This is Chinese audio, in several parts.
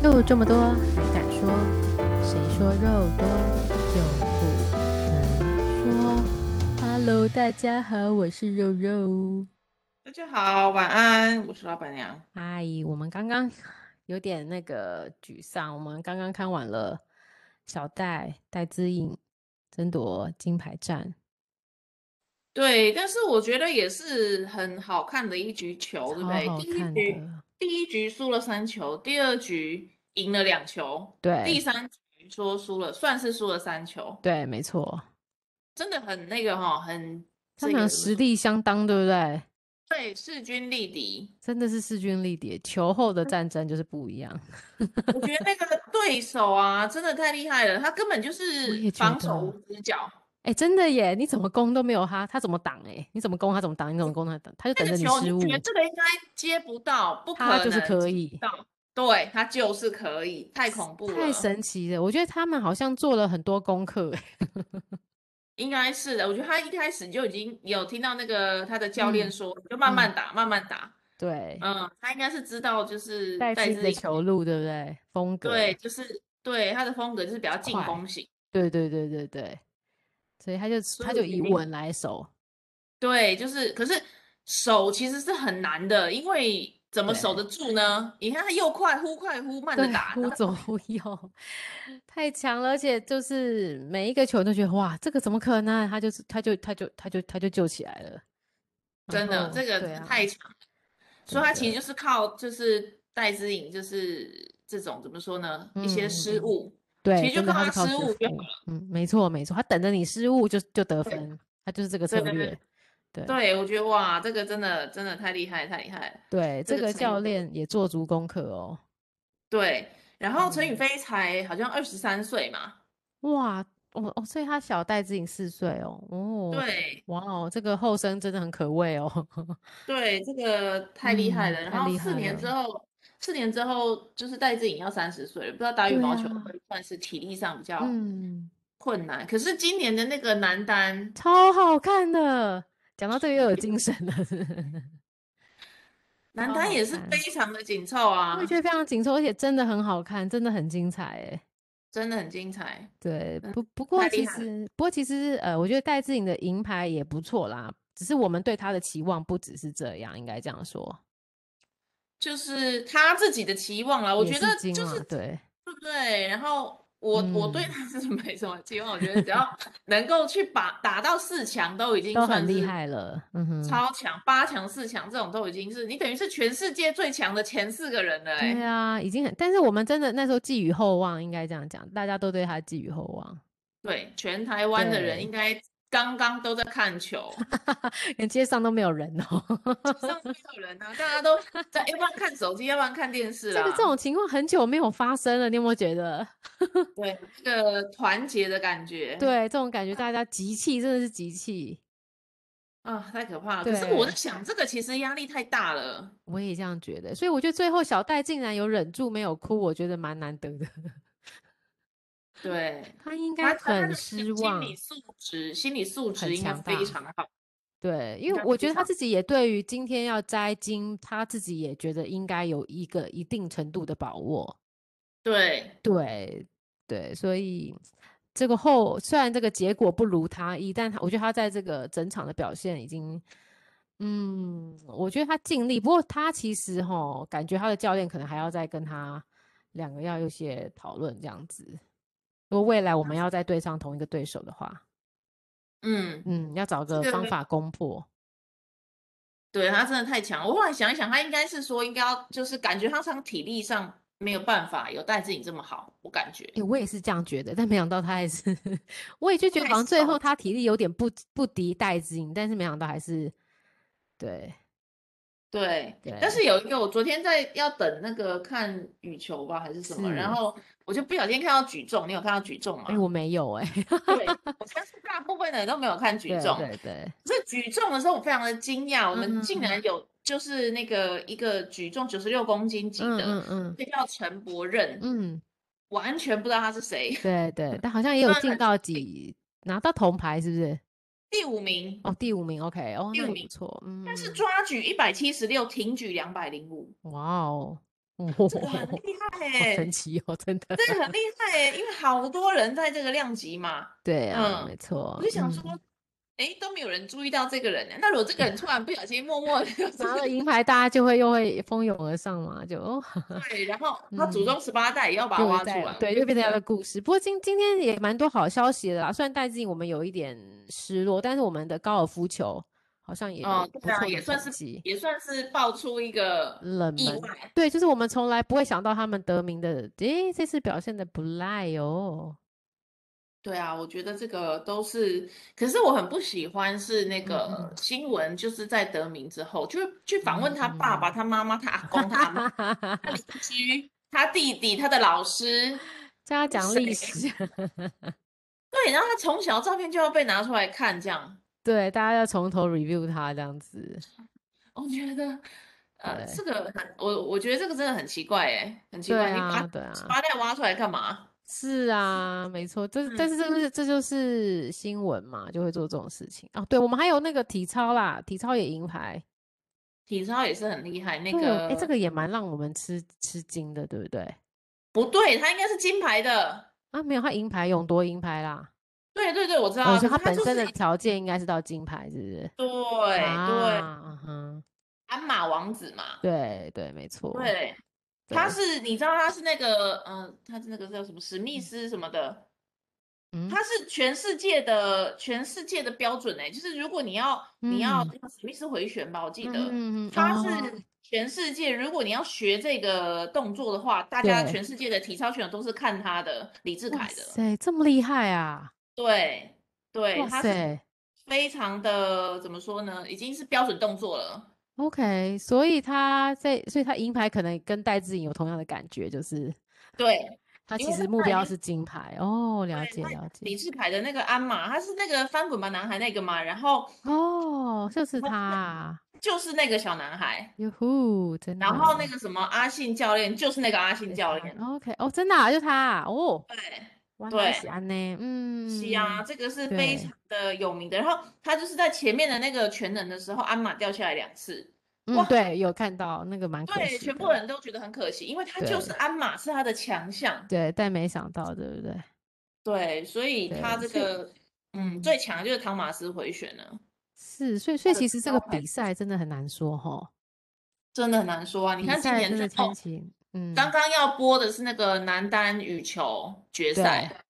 肉这么多还敢说？谁说肉多就不能说？Hello，大家好，我是肉肉。大家好，晚安，我是老板娘。阿姨，我们刚刚有点那个沮丧，我们刚刚看完了小戴戴资颖争夺金牌战。对，但是我觉得也是很好看的一局球，对不对？第一局。第一局输了三球，第二局赢了两球，对，第三局说输了，算是输了三球，对，没错，真的很那个哈，很他们实力相当，对不对？对，势均力敌，真的是势均力敌，球后的战争就是不一样。我觉得那个对手啊，真的太厉害了，他根本就是防守无死角。哎、欸，真的耶！你怎么攻都没有他，他怎么挡？哎，你怎么攻他怎么挡？你怎么攻他挡？他就等着你失误。我觉得这个应该接不到，不可能。他就是可以。对，他就是可以，太恐怖了，太神奇了。我觉得他们好像做了很多功课。应该是的，我觉得他一开始就已经有听到那个他的教练说，嗯、就慢慢打、嗯，慢慢打。对，嗯，他应该是知道就是带自己球路，对不对？风格。对，就是对他的风格就是比较进攻型。对对对对对。所以他就他就以稳来守，对，就是，可是守其实是很难的，因为怎么守得住呢？你看他又快忽快忽慢的打，忽左忽右，太强了，而且就是每一个球都觉得哇，这个怎么可能？他就是他就他就他就他就救起来了，真的，这个太强，所以他其实就是靠就是戴资颖，就是这种怎么说呢？一些失误。对，其实就靠他失误就好了。嗯，没错没错，他等着你失误就就得分，他就是这个策略。对，对，对，对，对，我觉得哇，这个真的真的太厉害太厉害了。对，这个教练也做足功课哦。对，然后陈雨菲才好像二十三岁嘛。哇，哦哦，所以他小戴资颖四岁哦。哦，对，哇哦，这个后生真的很可畏哦。对，这个 太厉害了。嗯，然后四年之后。四年之后，就是戴志颖要三十岁了，不知道打羽毛球会算是体力上比较困难。啊嗯、可是今年的那个男单超好看的，讲到这个又有精神了。男单也是非常的紧凑啊，我觉得非常紧凑，而且真的很好看，真的很精彩，哎，真的很精彩。对，不不过其实不过其实呃，我觉得戴志颖的银牌也不错啦，只是我们对他的期望不只是这样，应该这样说。就是他自己的期望了，我觉得就是对，对不对？然后我、嗯、我对他是没什么期望，我觉得只要 能够去把打到四强都已经算很厉害了，嗯哼，超强八强四强这种都已经是你等于是全世界最强的前四个人了，欸，对啊，已经很，但是我们真的那时候寄予厚望，应该这样讲，大家都对他寄予厚望，对，全台湾的人应该。刚刚都在看球，连街上都没有人哦。街上没有人啊，大家都在，要不然看手机，要不然看电视啦。这个这种情况很久没有发生了，你有没有觉得？对，这个团结的感觉。对，这种感觉，大家集气，真的是集气啊，太可怕了。可是我在想，这个其实压力太大了。我也这样觉得，所以我觉得最后小戴竟然有忍住没有哭，我觉得蛮难得的。对，他应该很失望，心理素质，心理素质应该非常好。对，因为我觉得他自己也对于今天要摘金，他自己也觉得应该有一个一定程度的把握。对，对，对，所以这个后虽然这个结果不如他意，但他我觉得他在这个整场的表现已经，嗯，我觉得他尽力。不过他其实哈，感觉他的教练可能还要再跟他两个要有些讨论这样子。如果未来我们要再对上同一个对手的话，嗯嗯，要找个方法攻破。对，他真的太强，我后来想一想，他应该是说应该要就是感觉他从体力上没有办法有戴志颖这么好，我感觉。欸，我也是这样觉得，但没想到他还是，我也就觉得好像最后他体力有点不不敌戴志颖，但是没想到还是对。对，但是有一个，我昨天在要等那个看羽球吧，还是什么，然后我就不小心看到举重，你有看到举重吗？哎，我没有哎、欸。对，我相信大部分的人都没有看举重。对对对。所以举重的时候，我非常的惊讶，我们竟然有就是那个一个举重九十六公斤级的，嗯嗯，这叫陈柏任，嗯，完全不知道他是谁。对对，但好像也有进到几拿到铜牌，是不是？第五名哦，第五名，OK，哦，第五名错，嗯，但是抓举一百七十六，挺举两百零五，哇哦，哦，这个很厉 害哎，神奇哦，真的，这个很厉害哎，因为好多人在这个量级嘛。对啊，没错。我就想说。哎，都没有人注意到这个人呢。那如果这个人突然不小心默默的 拿了银牌，大家就会又会蜂拥而上嘛，就 对。然后他祖宗十八代也要把他挖出来，嗯、对，又变成他的故事。不过今今天也蛮多好消息的啦。虽然戴志颖我们有一点失落，但是我们的高尔夫球好像也哦，对啊，也算是也算是爆出一个冷门。对，就是我们从来不会想到他们得名的，诶，这次表现的不赖哦。对啊，我觉得这个都是，可是我很不喜欢是那个新闻，就是在得名之后，就去访问他爸爸、他妈妈、他阿公、他阿妈、他邻居、他弟弟、他的老师，叫他讲历史。对，然后他从小照片就要被拿出来看，这样。对，大家要从头 review 他这样子。我觉得，呃，这个很，我我觉得这个真的很奇怪，哎，很奇怪，你把八代挖出来干嘛？是啊，没错，这但是这是这就是新闻嘛，就会做这种事情啊。对，我们还有那个体操啦，体操也银牌，体操也是很厉害。那个哎，这个也蛮让我们吃吃惊的，对不对？不对，他应该是金牌的啊，没有，他银牌，勇夺银牌啦。对对对，我知道，他本身的条件应该是到金牌，是不是？对对，嗯哼，鞍马王子嘛，对对，没错，对。他是，你知道他是那个，嗯、呃，他是那个叫什么史密斯什么的，嗯，他是全世界的全世界的标准哎，就是如果你要、嗯、你要史密斯回旋吧，我记得，嗯、他是全世界，如果你要学这个动作的话，大家全世界的体操选手都是看他的李智凯的，对，这么厉害啊，对对，他是非常的怎么说呢，已经是标准动作了。OK，所以他在，所以他银牌可能跟戴志颖有同样的感觉，就是对他其实目标是金牌哦，了解了解。李智凯的那个鞍马，他是那个翻滚吧男孩那个嘛，然后哦，就是他，就是那个小男孩，哟呼，真的。然后那个什么阿信教练，就是那个阿信教练。OK，哦，真的啊，就他哦，对对，喜安呢，嗯，是啊，这个是非常的有名的。然后他就是在前面的那个全能的时候，鞍马掉下来两次。嗯，对，有看到那个蛮可惜。对，全部人都觉得很可惜，因为他就是鞍马是他的强项。对，但没想到，对不对？对，所以他这个，嗯，最强就是汤马斯回旋了。是，所以，所以其实这个比赛真的很难说哈，真的很难说啊！你看今年的天气，嗯，刚刚要播的是那个男单羽球决赛。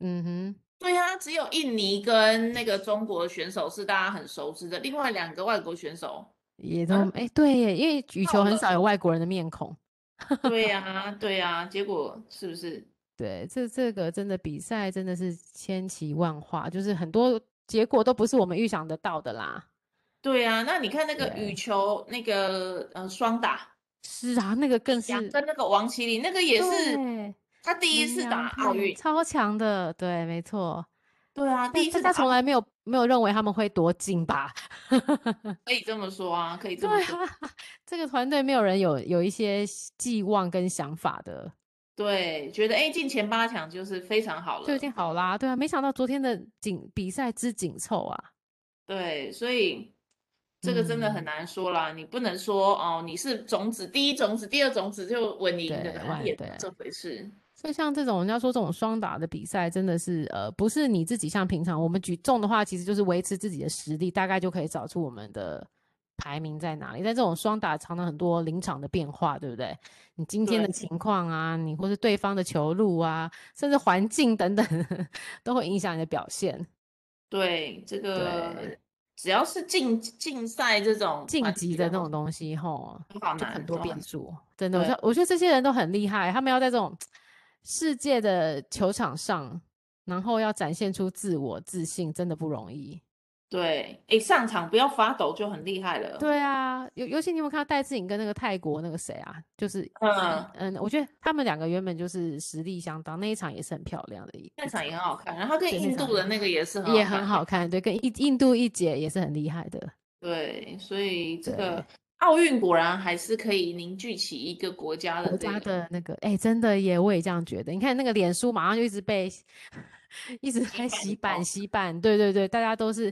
嗯哼，对啊，只有印尼跟那个中国选手是大家很熟知的，另外两个外国选手。也都哎、嗯，对耶，因为羽球很少有外国人的面孔。对呀、啊，对呀、啊，结果是不是？对，这这个真的比赛真的是千奇万化，就是很多结果都不是我们预想得到的啦。对、啊，那你看那个羽球那个呃双打，是啊，那个更是跟那个王麒麟那个也是他第一次打奥运，超强的，对，没错。对啊，第一次他从来没有没有认为他们会夺金吧？可以这么说啊，可以这么说。对啊，这个团队没有人有有一些寄望跟想法的。对，觉得哎进前八强就是非常好了，就已经好啦。对啊，没想到昨天的紧比赛之紧凑啊。对，所以这个真的很难说啦。嗯、你不能说哦，你是种子第一种子，第二种子就稳赢的，也这回事。所以像这种人家说这种双打的比赛，真的是呃，不是你自己像平常我们举重的话，其实就是维持自己的实力，大概就可以找出我们的排名在哪里。但这种双打常常很多临场的变化，对不对？你今天的情况啊，你或是对方的球路啊，甚至环境等等，都会影响你的表现。对，这个只要是竞竞赛这种晋级的那种东西，吼，就很多变数。真的，我觉得我觉得这些人都很厉害，他们要在这种。世界的球场上，然后要展现出自我自信，真的不容易。对，哎，上场不要发抖就很厉害了。对啊，尤尤其你有没有看到戴志颖跟那个泰国那个谁啊？就是，嗯嗯，我觉得他们两个原本就是实力相当，那一场也是很漂亮的一场，那场也很好看。然后跟印度的那个也是很也很好看，对，跟印印度一姐也是很厉害的。对，所以这个。奥运果然还是可以凝聚起一个国家的、这个、国家的那个，哎、欸，真的耶，我也这样觉得。你看那个脸书马上就一直被 一直在洗版洗版，对对对，大家都是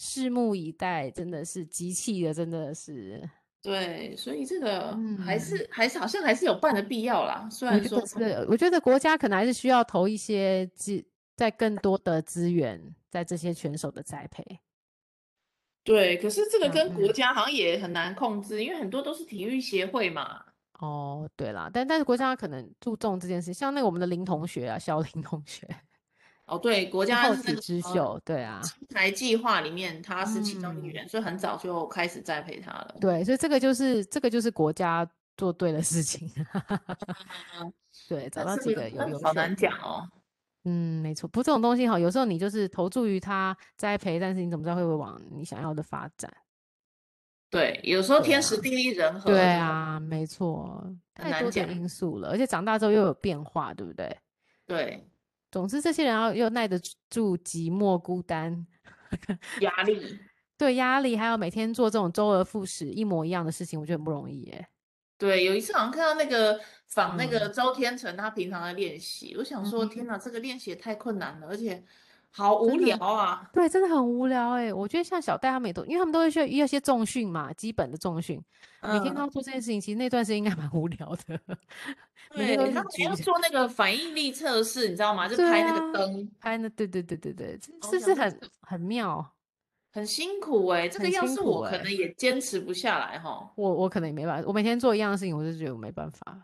拭目以待，真的是集气的，真的是。对，所以这个还是、嗯、还是好像还是有办的必要啦。虽然说是，我觉得国家可能还是需要投一些资，在更多的资源在这些选手的栽培。对，可是这个跟国家好像也很难控制，嗯、因为很多都是体育协会嘛。哦，对啦，但但是国家可能注重这件事，像那个我们的林同学啊，小林同学。哦，对，国家是那个之秀，呃、对啊，金牌计划里面他是其中一员，嗯，所以很早就开始栽培他了。对，所以这个就是这个就是国家做对的事情。对，找到几个有有好难讲哦。嗯，没错，不，这种东西哈，有时候你就是投注于他栽培，但是你怎么知道会不会往你想要的发展？对，有时候天时地利人和。对啊，没错，太多的因素了，而且长大之后又有变化，对不对？对。总之，这些人要又耐得住寂寞、孤单、压力，对压力，还有每天做这种周而复始一模一样的事情，我觉得很不容易耶。对，有一次好像看到那个仿那个周天成，他平常的练习，嗯，我想说，天哪，这个练习也太困难了，而且。好无聊啊！对，真的很无聊哎、欸。我觉得像小戴他们也都，因为他们都会需要一些重训嘛，基本的重训。每天都要做这件事情，其实那段时间应该蛮无聊的。对，他们要做那个反应力测试，你知道吗？就拍那个灯，拍那，对对对对对，这是很很妙，很辛苦哎、欸。这个要是我可能也坚持不下来哈。我我可能也没办法，我每天做一样的事情，我就觉得我没办法。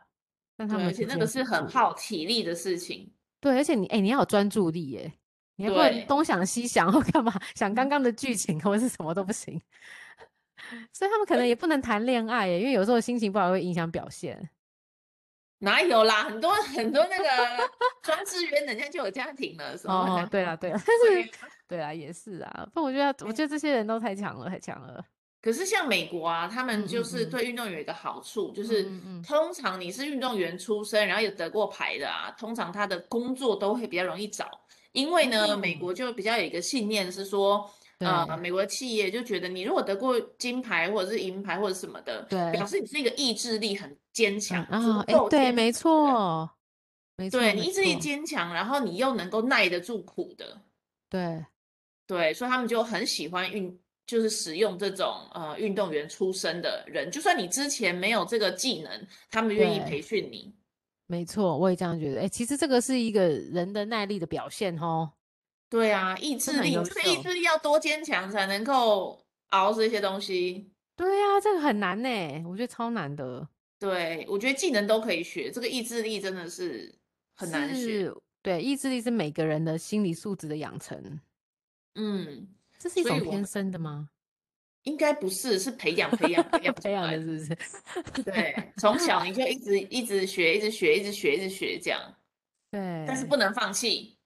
但他们而且那个是很耗体力的事情。对，而且你哎、欸，你要有专注力耶、欸。你不能东想西想或干嘛，想刚刚的剧情或者是什么都不行，所以他们可能也不能谈恋爱耶，因为有时候心情不好会影响表现。哪有啦，很多很多那个庄智渊人家就有家庭了，什么？哦，对 啊，对啊，但是对啊，也是啊。不，我觉得我觉得这些人都太强了，太强了。可是像美国啊，他们就是对运动员有一个好处，嗯嗯嗯，就是通常你是运动员出身，然后有得过牌的啊，通常他的工作都会比较容易找。因为呢、嗯，美国就比较有一个信念是说，呃，美国企业就觉得你如果得过金牌或者是银牌或者什么的，对，表示你是一个意志力很坚强，然后哎，对，没错，没。错，对你意志力坚强，然后你又能够耐得住苦的，对，对，所以他们就很喜欢运，就是使用这种呃运动员出身的人，就算你之前没有这个技能，他们愿意培训你。没错，我也这样觉得。哎，其实这个是一个人的耐力的表现哦。对啊，意志力，这个意志力要多坚强才能够熬这些东西。对啊，这个很难呢，我觉得超难的。对，我觉得技能都可以学，这个意志力真的是很难学。对，意志力是每个人的心理素质的养成。嗯，这是一种天生的吗？应该不是，是培养、培养、培养、培养的，是不是？对，从 小你就一直一直学，一直学，一直学，一直学，这样。对。但是不能放弃。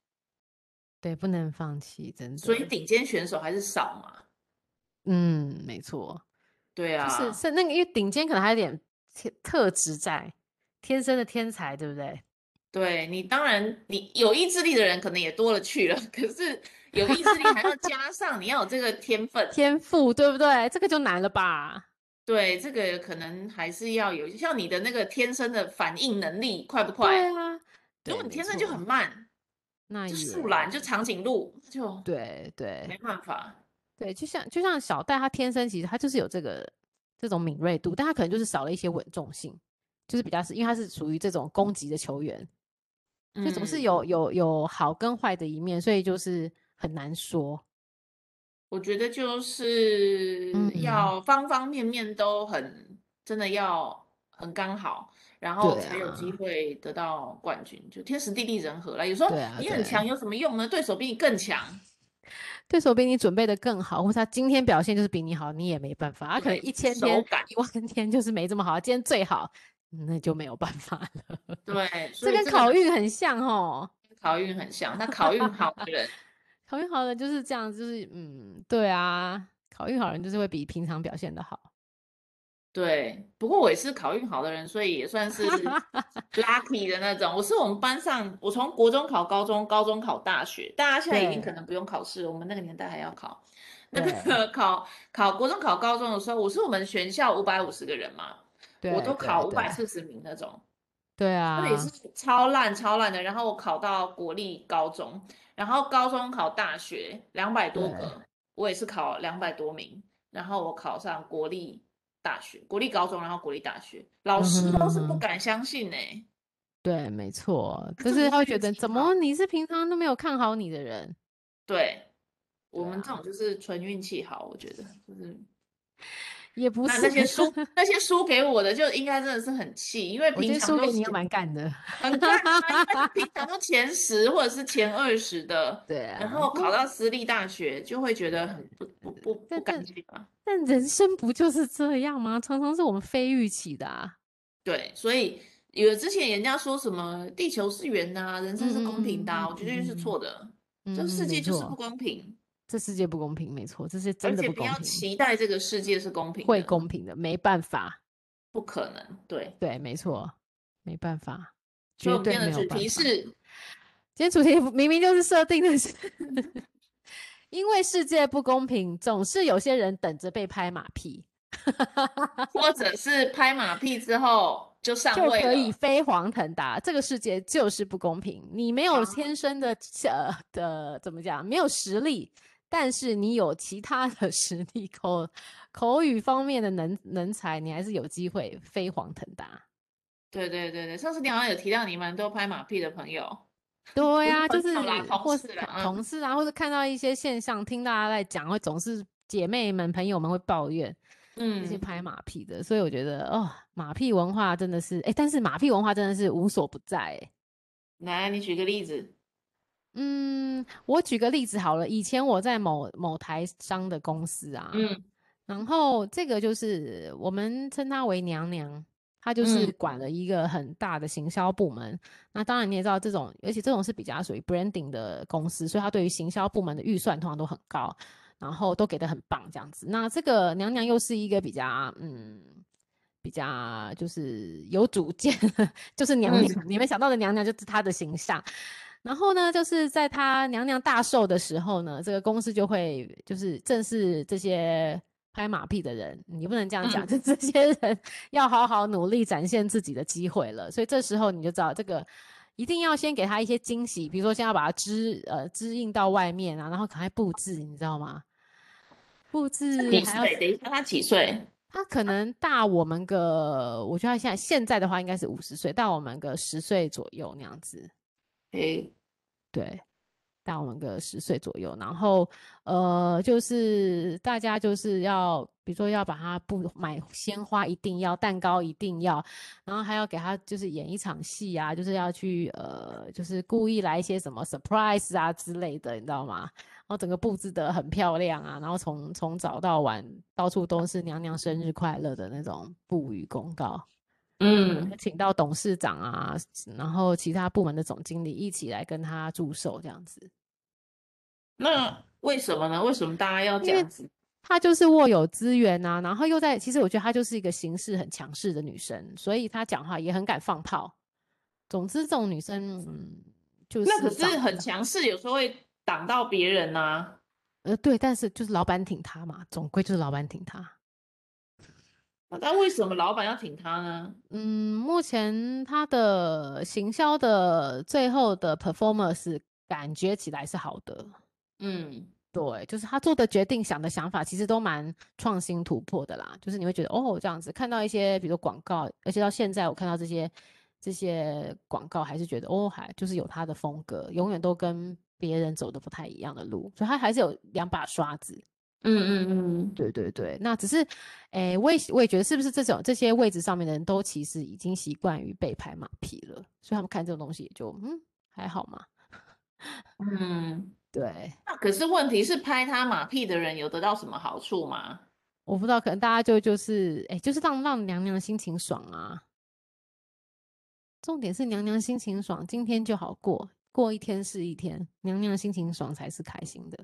对，不能放弃，真的。所以顶尖选手还是少嘛。嗯，没错。对啊。是是那个，因为顶尖可能还有点特质在，天生的天才，对不对？对，你当然，你有意志力的人可能也多了去了，可是。有意志力，还要加上你要有这个天分、天赋，对不对？这个就难了吧？对，这个可能还是要有，像你的那个天生的反应能力快不快？对啊，如果你天生就很慢，那就树懒就长颈鹿就对对，没办法。对，就像就像小戴，他天生其实他就是有这个这种敏锐度，但他可能就是少了一些稳重性，就是比较是因为他是属于这种攻击的球员，就总是有有有好跟坏的一面，所以就是。很难说，我觉得就是要方方面面都很、嗯、真的要很刚好，然后才有机会得到冠军。啊、就天时地利人和了。有时候你很强有什么用呢？对，对手比你更强，对手比你准备的更好，或者他今天表现就是比你好，你也没办法。他可能一千天、一万天就是没这么好，今天最好，那就没有办法了。对，这跟考运很像哦，考运很像。那考运好的人。考运好的人就是这样，就是嗯，对啊，考运好人就是会比平常表现的好。对，不过我也是考运好的人，所以也算是 lucky 的那种。我是我们班上，我从国中考高中，高中考大学。大家现在已经可能不用考试，我们那个年代还要考。那个考考国中考高中的时候，我是我们全校五百五十个人嘛，我都考五百四十名那种。对啊，那也是超烂超烂的。然后我考到国立高中。然后高中考大学两百多个，我也是考两百多名，然后我考上国立大学，国立高中，然后国立大学，老师都是不敢相信呢。对，没错，就是他会觉得怎么你是平常都没有看好你的人。对，我们这种就是纯运气好，我觉得就是。也不是那，那些输那些输给我的就应该真的是很气，因为平常都你蛮干的，很干，平常都前十或者是前二十的，对啊，然后考到私立大学就会觉得很不不不不甘心啊。但人生不就是这样吗？常常是我们非预期的啊。对，所以有之前人家说什么地球是圆的啊，人生是公平的啊，嗯、我觉得是错的，嗯、这世界就是不公平。这世界不公平，没错，这是真的不公平。而且不要期待这个世界是公平的，会公平的，没办法，不可能。对对，没错，没办法，绝对没有办法。主题是，今天主题明明就是设定的是，因为世界不公平，总是有些人等着被拍马屁，或者是拍马屁之后就上位就可以 飞黄腾达。这个世界就是不公平，你没有天生的、啊、呃的怎么讲，没有实力。但是你有其他的 实力，口口语方面的能人才，你还是有机会飞黄腾达。对对对对，上次你好像有提到你蛮多拍马屁的朋友。对呀、啊，就是或是同事啊，或者看到一些现象，听大家在讲，会总是姐妹们、朋友们会抱怨，嗯，这些拍马屁的。所以我觉得哦，马屁文化真的是，哎，但是马屁文化真的是无所不在。来，你举个例子。嗯，我举个例子好了。以前我在某某台商的公司啊，嗯，然后这个就是我们称她为娘娘，她就是管了一个很大的行销部门。嗯、那当然你也知道，这种而且这种是比较属于 branding 的公司，所以她对于行销部门的预算通常都很高，然后都给的很棒这样子。那这个娘娘又是一个比较嗯，比较就是有主见，就是娘娘，嗯、你们想到的娘娘就是她的形象。然后呢，就是在他娘娘大寿的时候呢，这个公司就会就是正是这些拍马屁的人，你不能这样讲，嗯、就这些人要好好努力展现自己的机会了。所以这时候你就知道，这个一定要先给他一些惊喜，比如说先要把它支呃支印到外面啊，然后赶快布置，你知道吗？布置还要等一下，他几岁？他可能大我们个，我觉得他现在现在的话应该是五十岁，大我们个十岁左右那样子。诶，对，大我们个十岁左右，然后呃，就是大家就是要，比如说要把他不买鲜花，一定要蛋糕，一定要，然后还要给他就是演一场戏啊，就是要去呃，就是故意来一些什么 surprise 啊之类的，你知道吗？然后整个布置得很漂亮啊，然后从从早到晚到处都是娘娘生日快乐的那种布语公告。嗯，请到董事长啊，然后其他部门的总经理一起来跟他祝寿，这样子。那为什么呢？为什么大家要这样子？她就是握有资源啊，然后又在，其实我觉得她就是一个行事很强势的女生，所以她讲话也很敢放炮。总之，这种女生，嗯，就是那可是很强势，有时候会挡到别人啊。呃，对，但是就是老板挺她嘛，总归就是老板挺她。那为什么老板要挺他呢？嗯，目前他的行销的最后的 performance 感觉起来是好的。嗯，对，就是他做的决定、想的想法，其实都蛮创新突破的啦。就是你会觉得哦，这样子看到一些，比如广告，而且到现在我看到这些这些广告，还是觉得哦，还就是有他的风格，永远都跟别人走的不太一样的路，所以他还是有两把刷子。嗯嗯嗯，对对对，那只是，诶，我也我也觉得是不是这种这些位置上面的人都其实已经习惯于被拍马屁了，所以他们看这种东西也就嗯还好嘛。嗯，对。那可是问题是拍他马屁的人有得到什么好处吗？我不知道，可能大家就就是诶，就是让让娘娘心情爽啊。重点是娘娘心情爽，今天就好过，过一天是一天，娘娘心情爽才是开心的。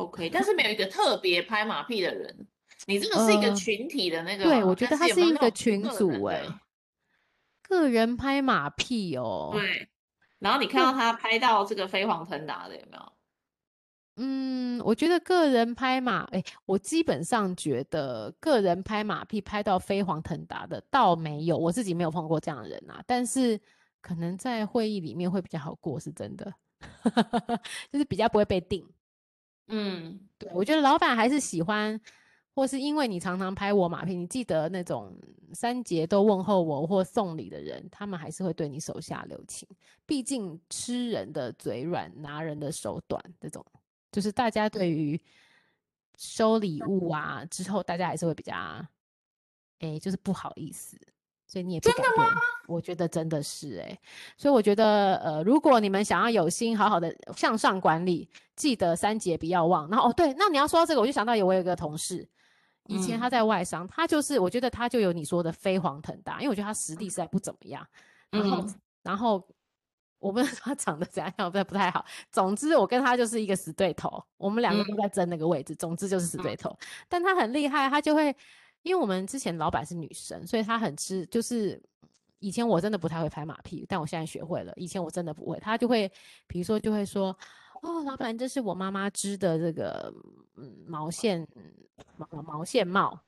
OK，但是没有一个特别拍马屁的人，你这个是一个群体的那个，呃、对，我觉得他是一个群组哎、欸，个人拍马屁哦，对，然后你看到他拍到这个飞黄腾达的有没有？嗯，我觉得个人拍马，哎，我基本上觉得个人拍马屁拍到飞黄腾达的倒没有，我自己没有碰过这样的人啊，但是可能在会议里面会比较好过，是真的，就是比较不会被定。嗯，对，我觉得老板还是喜欢或是因为你常常拍我马屁，你记得那种三节都问候我或送礼的人，他们还是会对你手下留情。毕竟吃人的嘴软，拿人的手短，这种就是大家对于收礼物啊之后，大家还是会比较，哎，就是不好意思。所以你也不敢对，我觉得真的是哎、欸，所以我觉得呃，如果你们想要有心好好的向上管理，记得三节不要忘。然后哦，对，那你要说到这个，我就想到有我有一个同事，以前他在外商，嗯、他就是我觉得他就有你说的飞黄腾达，因为我觉得他实力实在不怎么样。然后、嗯、然后我不知道他长得怎样，不不太好。总之我跟他就是一个死对头，我们两个都在争那个位置。嗯、总之就是死对头，但他很厉害，他就会。因为我们之前老板是女生，所以她很吃。就是以前我真的不太会拍马屁，但我现在学会了。以前我真的不会，她就会，比如说就会说：“哦，老板，这是我妈妈织的这个嗯毛线毛毛线帽，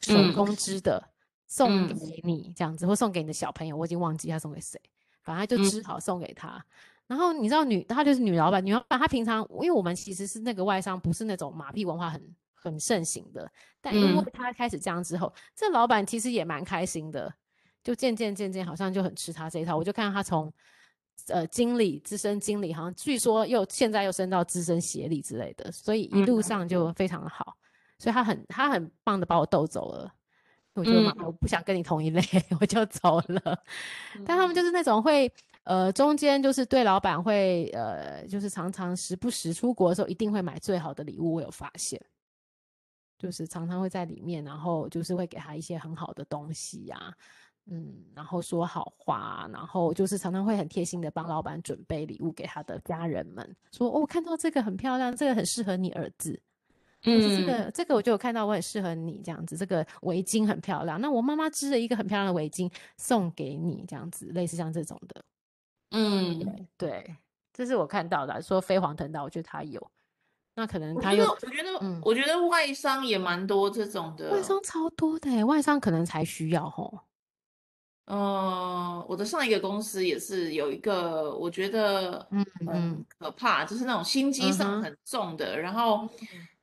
手工织的，嗯、送给你这样子，或送给你的小朋友。我已经忘记她送给谁，反正就织好送给他。嗯、然后你知道女，她就是女老板，女老板她平常，因为我们其实是那个外商，不是那种马屁文化很。很盛行的，但因为他开始这样之后，嗯、这老板其实也蛮开心的，就渐渐渐渐好像就很吃他这一套。我就看到他从呃经理、资深经理，好像据说又现在又升到资深协理之类的，所以一路上就非常的好。嗯、所以他很他很棒的把我逗走了，我就我不想跟你同一类，我就走了。嗯、但他们就是那种会呃中间就是对老板会呃就是常常时不时出国的时候一定会买最好的礼物，我有发现。就是常常会在里面，然后就是会给他一些很好的东西呀、啊，嗯，然后说好话，然后就是常常会很贴心的帮老板准备礼物给他的家人们，说哦，我看到这个很漂亮，这个很适合你儿子，嗯，这个这个我就有看到我很适合你这样子，这个围巾很漂亮，那我妈妈织了一个很漂亮的围巾送给你这样子，类似像这种的，嗯，对，对，这是我看到的，说飞黄腾达，我觉得他有。那可能他有，我觉得，我觉得，嗯，我觉得外商也蛮多这种的，外商超多的，外商可能才需要吼。呃，我的上一个公司也是有一个，我觉得，嗯嗯，可怕，就是那种心机上很重的，嗯、然后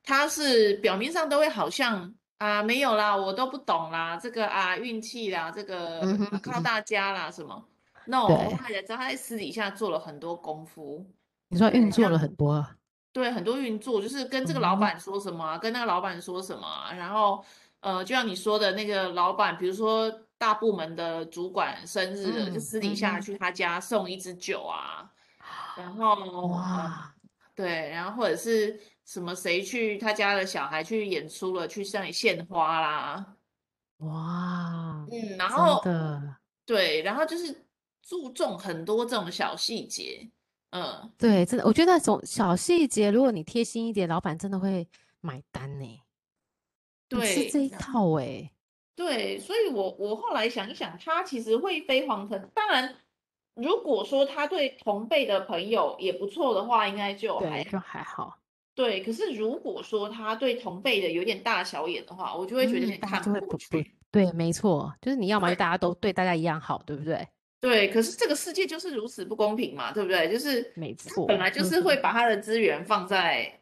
他是表面上都会好像啊没有啦，我都不懂啦，这个啊运气啦，这个靠大家啦什么，那我后来才知道他在私底下做了很多功夫。你说运作了很多。对，很多运作就是跟这个老板说什么、跟那个老板说什么、啊，然后，呃，就像你说的那个老板，比如说大部门的主管生日了，嗯、就私底下去他家送一支酒啊，嗯、然后哇、呃，对，然后或者是什么谁去他家的小孩去演出了，去向你献花啦，哇，嗯，然后对，然后就是注重很多这种小细节。嗯，对，真的，我觉得那种小细节，如果你贴心一点，老板真的会买单呢。对，是这一套哎。对，所以我我后来想一想，他其实会飞黄腾。当然，如果说他对同辈的朋友也不错的话，应该就还就还好。对，可是如果说他对同辈的有点大小眼的话，我就会觉得有点看不过去。嗯、对，没错，就是你要么就大家都对大家一样好，对不对？对，可是这个世界就是如此不公平嘛，对不对？就是没错，本来就是会把他的资源放在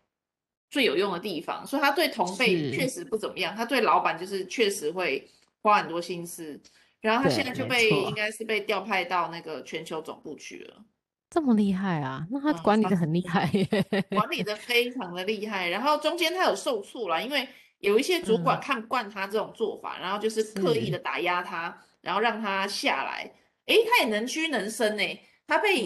最有用的地方，所以他对同辈确实不怎么样，他对老板就是确实会花很多心思，然后他现在就被应该是被调派到那个全球总部去了。这么厉害啊？那他管理的很厉害耶，嗯、管理的非常的厉害。然后中间他有受挫了，因为有一些主管看不惯他这种做法，嗯、然后就是刻意的打压他，然后让他下来。哎，他也能屈能伸呢。他被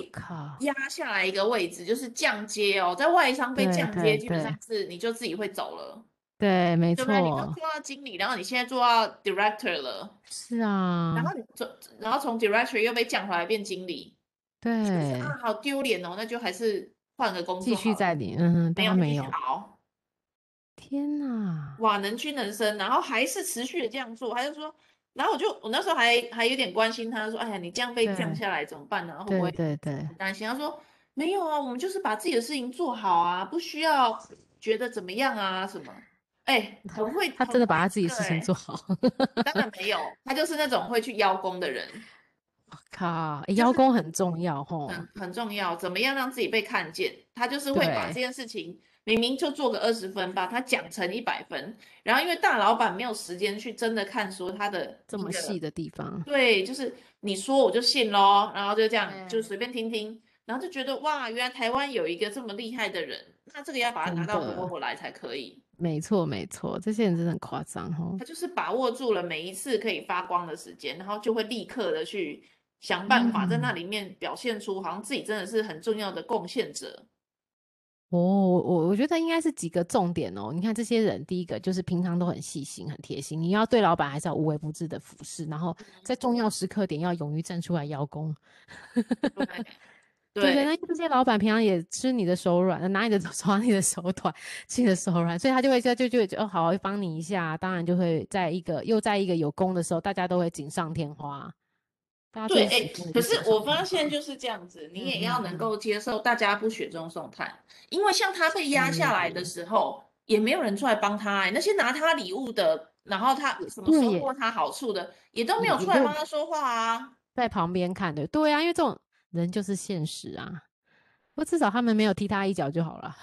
压下来一个位置，就是降阶哦，在外商被降阶，基本上是你就自己会走了。对，没错。对不对？你刚做到经理，然后你现在做到 director 了。是啊。然后你从然后从 director 又被降回来变经理。对。啊，好丢脸哦！那就还是换个工作。继续在里，嗯，没有没有。好。天哪！哇，能屈能伸，然后还是持续的这样做，还是说？然后我就，我那时候还还有点关心他，说：“哎呀，你这样被降下来怎么办呢？会不会对对很担心？”他说：“没有啊，我们就是把自己的事情做好啊，不需要觉得怎么样啊什么。”哎，很会，他真的把他自己事情做好。当然 没有，他就是那种会去邀功的人。我靠，邀功很重要吼，很很重要。怎么样让自己被看见？他就是会把这件事情明明就做个二十分，把它讲成一百分，然后因为大老板没有时间去真的看说他的这么细的地方，对，就是你说我就信咯，然后就这样就随便听听，然后就觉得哇，原来台湾有一个这么厉害的人，那这个要把他拿到国外来才可以。没错没错，这些人真的很夸张哦。他就是把握住了每一次可以发光的时间，然后就会立刻的去想办法在那里面表现出好像自己真的是很重要的贡献者。哦，我我觉得应该是几个重点哦。你看这些人，第一个就是平常都很细心、很贴心。你要对老板还是要无微不至的服侍，然后在重要时刻点要勇于站出来邀功。对对，那这些老板平常也吃你的手软，拿你的 抓你的手短，吃你的手软，所以他就会就就就会哦，好好帮你一下。当然就会在一个又在一个有功的时候，大家都会锦上添花。对，哎，可是我发现就是这样子，你也要能够。接受大家不雪中送炭，因为像他被压下来的时候，也没有人出来帮他，哎，那些拿他礼物的，然后他什么收获他好处的，也都没有出来帮他说话啊，在旁边看的，对啊，因为这种人就是现实啊，不过至少他们没有踢他一脚就好了，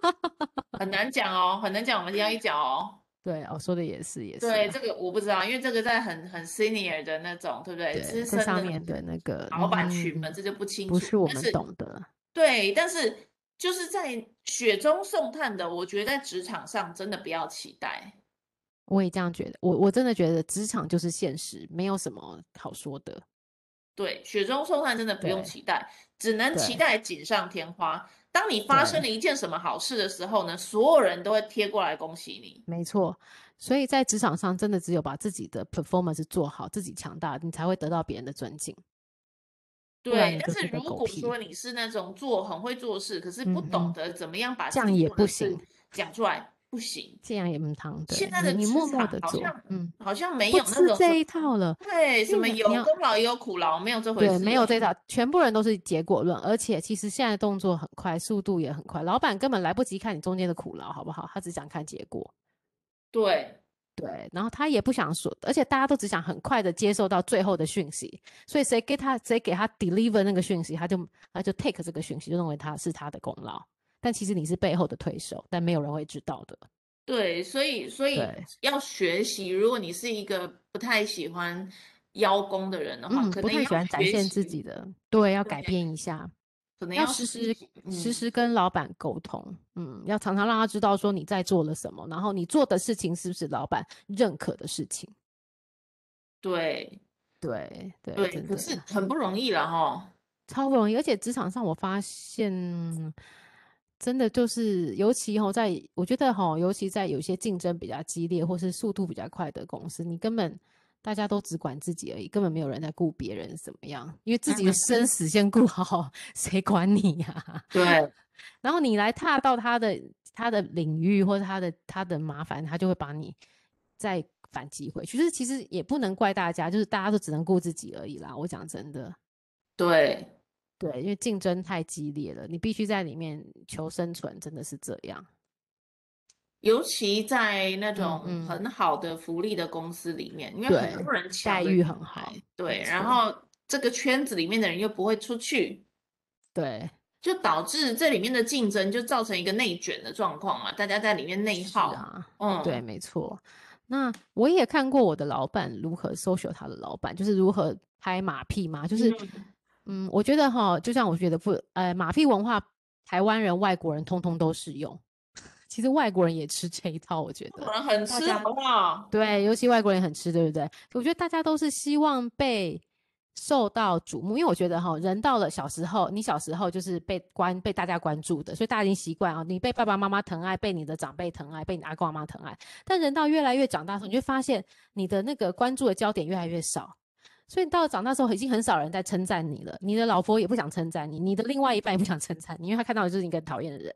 很难讲哦，很难讲，我们踢他一脚哦。对，我说的也是，也是。对，这个我不知道，因为这个在很很 senior 的那种，对不对？资深上面的那个老板群们，这就不清楚。不是我们懂得。对，但是就是在雪中送炭的，我觉得在职场上真的不要期待。我也这样觉得，我我真的觉得职场就是现实，没有什么好说的。对，雪中送炭真的不用期待，只能期待锦上添花。当你发生了一件什么好事的时候呢，所有人都会贴过来恭喜你。没错，所以在职场上，真的只有把自己的 performance 做好，自己强大，你才会得到别人的尊敬。对，但是如果说你是那种做很会做事，可是不懂得怎么样把这样也不行讲出来。不行，这样也不堂。现在的你默默的做，嗯，好像没有那种这一套了。对，什么有功劳也有苦劳，没有这回事。对，没有这套，全部人都是结果论。而且其实现在动作很快，速度也很快，老板根本来不及看你中间的苦劳，好不好？他只想看结果。对对，然后他也不想说，而且大家都只想很快的接受到最后的讯息，所以谁给他谁给他 deliver 那个讯息，他就他就 take 这个讯息，就认为他是他的功劳。但其实你是背后的推手，但没有人会知道的。对，所以所以要学习。如果你是一个不太喜欢邀功的人的话，嗯、可能不太喜欢展现自己的，对，要改变一下。可能要时时、嗯、时时跟老板沟通，嗯，要常常让他知道说你在做了什么，然后你做的事情是不是老板认可的事情。对对对对，可是很不容易了哈，超不容易。而且职场上我发现。真的就是，尤其吼，在我觉得吼，尤其在有些竞争比较激烈或是速度比较快的公司，你根本大家都只管自己而已，根本没有人在顾别人怎么样，因为自己的生死先顾好，谁管你呀、啊？对。然后你来踏到他的他的领域或者他的他的麻烦，他就会把你再反击回去。就是其实也不能怪大家，就是大家都只能顾自己而已啦。我讲真的，对。对，因为竞争太激烈了，你必须在里面求生存，真的是这样。尤其在那种很好的福利的公司里面，因为很多人待遇很好，对，然后这个圈子里面的人又不会出去，对，就导致这里面的竞争就造成一个内卷的状况嘛，大家在里面内耗啊，嗯，对，没错。那我也看过我的老板如何 social 他的老板，就是如何拍马屁嘛，就是。嗯嗯，我觉得哈，就像我觉得不，呃，马屁文化，台湾人、外国人通通都适用。其实外国人也吃这一套，我觉得。很吃，好不好？对，尤其外国人很吃，对不对？我觉得大家都是希望被受到瞩目，因为我觉得哈，人到了小时候，你小时候就是被关、被大家关注的，所以大家已经习惯啊，你被爸爸妈妈疼爱，被你的长辈疼爱，被你阿公阿妈疼爱。但人到越来越长大的时候，你就发现你的那个关注的焦点越来越少。所以你到了长大时候，已经很少人在称赞你了。你的老婆也不想称赞你，你的另外一半也不想称赞你，因为他看到的就是一个讨厌的人。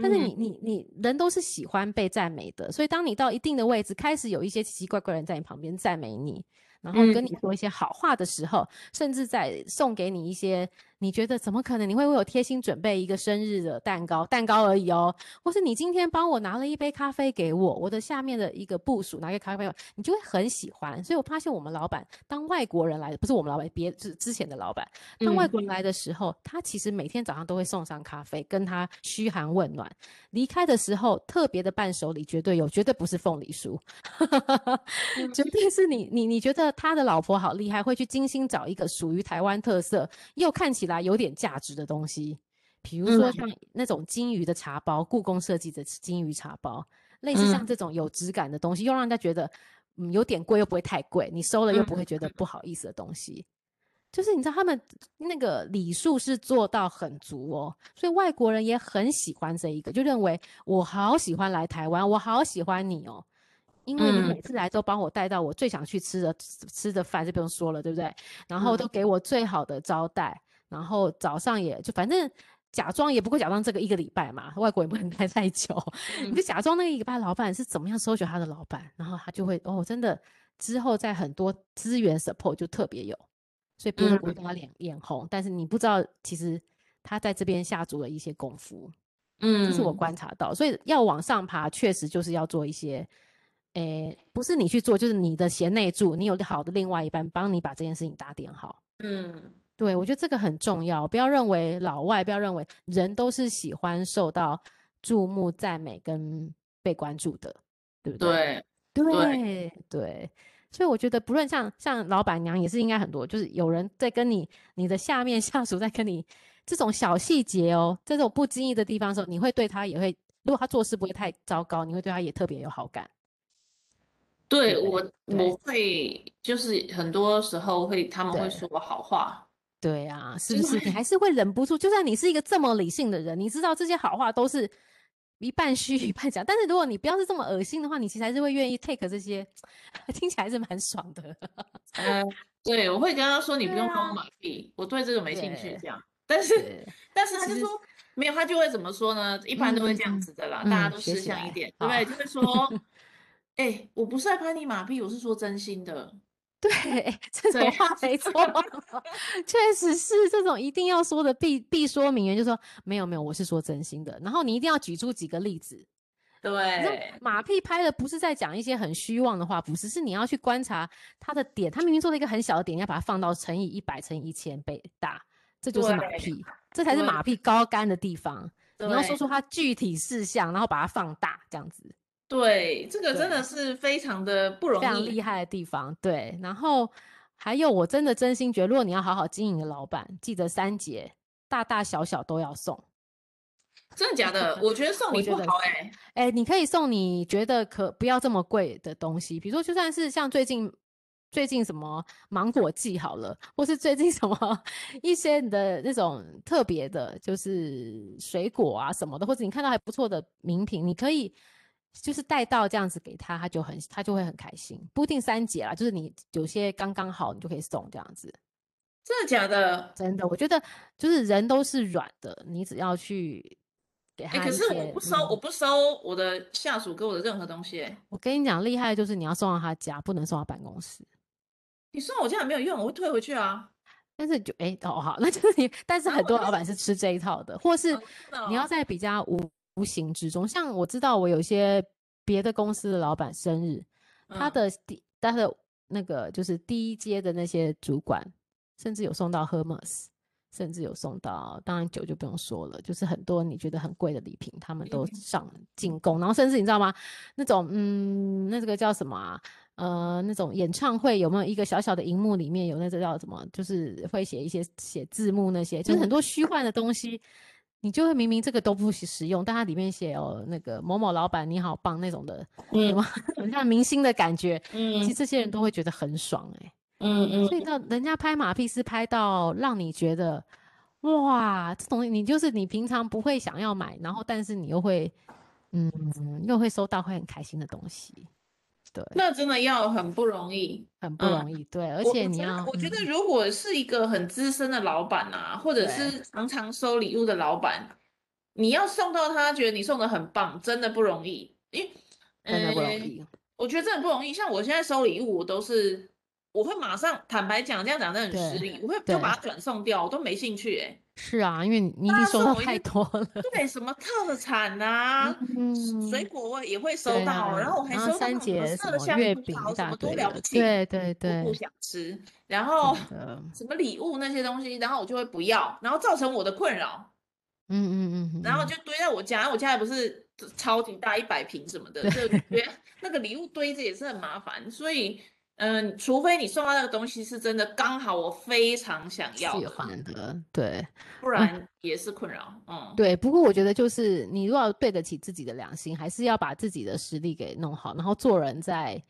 但是你、嗯、你你人都是喜欢被赞美的，所以当你到一定的位置，开始有一些奇奇怪怪的人在你旁边赞美你，然后跟你说一些好话的时候，嗯、甚至在送给你一些你觉得怎么可能？你会为我贴心准备一个生日的蛋糕，蛋糕而已哦。或是你今天帮我拿了一杯咖啡给我，我的下面的一个部署拿个咖啡，你就会很喜欢。所以我发现我们老板当外国人来的，不是我们老板，别是之前的老板，当外国人来的时候，嗯、他其实每天早上都会送上咖啡，跟他嘘寒问暖。离开的时候，特别的伴手礼绝对有，绝对不是凤梨酥，绝对是你你你觉得他的老婆好厉害，会去精心找一个属于台湾特色又看起来有点价值的东西，比如说像那种金鱼的茶包，故宫设计的金鱼茶包，类似像这种有质感的东西，又让人家觉得嗯有点贵又不会太贵，你收了又不会觉得不好意思的东西，就是你知道他们那个礼数是做到很足哦，所以外国人也很喜欢这一个，就认为我好喜欢来台湾，我好喜欢你哦。因为你每次来都帮我带到我最想去吃的、嗯、吃的饭，就不用说了，对不对？然后都给我最好的招待，嗯、然后早上也就反正假装也不会假装这个一个礼拜嘛，外国也不能 待太久，嗯、你就假装那个一个礼拜老板是怎么样收取他的老板，然后他就会哦，真的之后在很多资源 support 就特别有，所以别人不会跟他脸。脸红，嗯、但是你不知道其实他在这边下足了一些功夫，嗯，这是我。观察到，所以要往上爬，确实就是要做一些。诶，不是你去做，就是你的贤内助，你有好的另外一半帮你把这件事情打点好。嗯，对，我觉得这个很重要，不要认为老外，不要认为人都是喜欢受到注目、赞美跟被关注的，对不对？对对对，对，所以我觉得不论像像老板娘也是应该很多，就是有人在跟你，你的下面 下属在跟你这种小细节哦，这种不经意的地方的时候，你会对他也会，如果他做事不会太糟糕，你会对他也特别有好感。对，对我，我会就是很多时候会，他们会说我好话。对啊，是不是？你还是会忍不住，就算你是一个这么理性的人，你知道这些好话都是一半虚一半假。但是如果你不要是这么恶心的话，你其实还是会愿意 take 这些，听起来还是蛮爽的。嗯，对，我会跟他说，你不用帮我马屁，啊、我对这个没兴趣。这样，但是但是他就说没有，他就会怎么说呢？一般都会这样子的啦，嗯、大家都识相一点，嗯、对不对？就会说。哎、欸，我不是在拍你马屁，我是说真心的。对，这种话没错，确实是这种一定要说的必必说名言，就是说没有没有，我是说真心的。然后你一定要举出几个例子。对，马屁拍的不是在讲一些很虚妄的话，不是，是你要去观察他的点，他明明做了一个很小的点，你要把它放到乘以一百乘以一千倍大，这就是马屁，这才是马屁高干的地方。你要说出他具体事项，然后把它放大，这样子。对，这个真的是非常的不容易，非常厉害的地方。对，然后还有，我真的真心觉得，如果你要好好经营的老板，记得三节，大大小小都要送。真的假的？我觉得送礼不好哎、欸。哎、欸，你可以送你觉得可不要这么贵的东西，比如说就算是像最近最近什么芒果季好了，或是最近什么一些你的那种特别的，就是水果啊什么的，或者你看到还不错的名品，你可以。就是带到这样子给他，他就很他就会很开心。不一定三节啦，就是你有些刚刚好，你就可以送这样子。真的假的？真的，我觉得就是人都是软的，你只要去给他、欸。可是我不收，嗯、我不收我的下属给我的任何东西。我跟你讲，厉害的就是你要送到他家，不能送到办公室。你送到我家也没有用，我会退回去啊。但是就哎、欸，哦好，那就是你。但是很多老板是吃这一套的，或是你要在比较无。无形之中，像我知道，我有些别的公司的老板生日，嗯、他的第他的那个就是第一阶的那些主管，甚至有送到 Hermes，甚至有送到，当然酒就不用说了，就是很多你觉得很贵的礼品，他们都上进贡，嗯、然后甚至你知道吗？那种嗯，那这个叫什么啊？呃，那种演唱会有没有一个小小的荧幕里面有那个叫什么？就是会写一些写字幕那些，就是很多虚幻的东西。嗯你就会明明这个都不实用，但它里面写哦那个某某老板你好棒那种的，嗯，很像明星的感觉，嗯，其实这些人都会觉得很爽哎、欸，嗯嗯，所以到人家拍马屁是拍到让你觉得哇，这东西你就是你平常不会想要买，然后但是你又会嗯又会收到会很开心的东西。对，那真的要很不容易，很不容易。嗯、对，而且你要，我觉得如果是一个很资深的老板啊，嗯、或者是常常收礼物的老板，你要送到他觉得你送的很棒，真的不容易。因为真的不容易、呃，我觉得真的不容易。像我现在收礼物，我都是我会马上坦白讲，这样讲真的很失礼，我会就把它转送掉，我都没兴趣哎。是啊，因为你已经收到太多了。对，什么特产啊，水果我也会收到，然后我还收到什么麝香月饼，什么都了不起，对对对，不想吃。然后什么礼物那些东西，然后我就会不要，然后造成我的困扰。嗯嗯嗯，然后就堆在我家，我家也不是超级大，一百平什么的，就觉得那个礼物堆着也是很麻烦，所以。嗯，除非你送到那个东西是真的刚好我非常想要喜欢的，对，不然也是困扰。嗯，对。不过我觉得就是你如果要对得起自己的良心，还是要把自己的实力给弄好，然后做人再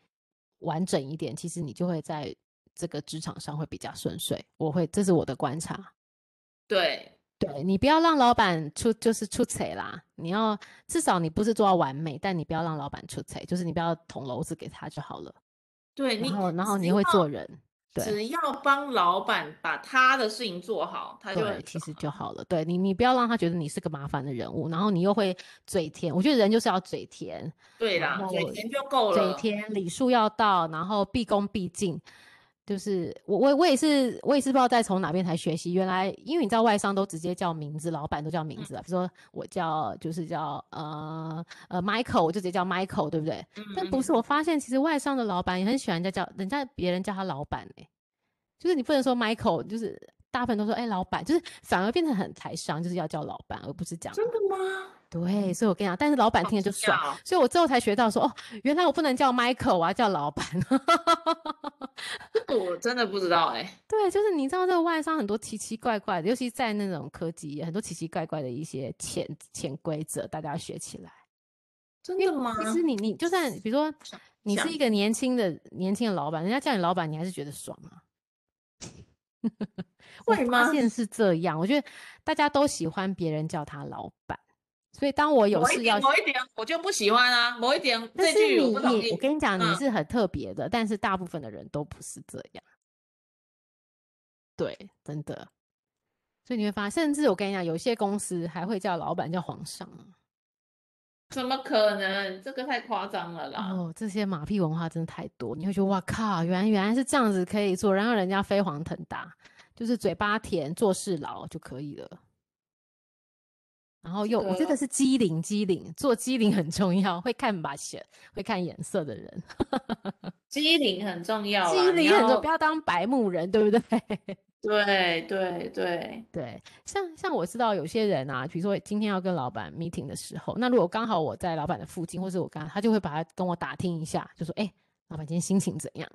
完整一点，其实你就会在这个职场上会比较顺遂。我会，这是我的观察。对，对你不要让老板出就是出彩啦，你要至少你不是做到完美，但你不要让老板出彩，就是你不要捅娄子给他就好了。对，然后然后你会做人，对，只要帮老板把他的事情做好，他就其实就好了。对你，你不要让他觉得你是个麻烦的人物，然后你又会嘴甜。我觉得人就是要嘴甜，对啦，嘴甜就够了。嘴甜，礼数要到，然后毕恭毕敬。就是我我我也是我也是不知道在从哪边才学习，原来因为你知道外商都直接叫名字，老板都叫名字啊，比如说我叫就是叫呃呃 Michael，我就直接叫 Michael，对不对？嗯、但不是，我发现其实外商的老板也很喜欢人家叫人家别人叫他老板哎、欸，就是你不能说 Michael，就是大部分都说哎、欸、老板，就是反而变成很财商，就是要叫老板，而不是讲真的吗？对，所以我跟你讲，但是老板听了就爽，哦、所以我之后才学到说，哦，原来我不能叫 Michael，我要叫老板。我真的不知道哎、欸。对，就是你知道这个外商很多奇奇怪怪的，尤其在那种科技业，很多奇奇怪怪的一些潜潜规则，大家要学起来。真的吗？其实你你就算比如说你是一个年轻的年轻的老板，人家叫你老板，你还是觉得爽啊？会吗？我发现是这样，我觉得大家都喜欢别人叫他老板。所以当我有事要，某一点我就不喜欢啊，某一点这句我不同意。我跟你讲，你是很特别的，但是大部分的人都不是这样。对，真的。所以你会发现，甚至我跟你讲，有些公司还会叫老板叫皇上。怎么可能？这个太夸张了啦！哦，这些马屁文化真的太多，你会觉得哇靠，原来原来是这样子可以做，然后人家飞黄腾达，就是嘴巴甜，做事牢就可以了。然后又，我真的是机灵，机灵做机灵很重要，会看把戏，会看眼色的人，机灵很重要，机灵很重要，不要当白目人，对不对？对对对对，像像我知道有些人啊，比如说今天要跟老板 meeting 的时候，那如果刚好我在老板的附近，或是我刚他就会把他跟我打听一下，就说，哎，老板今天心情怎样？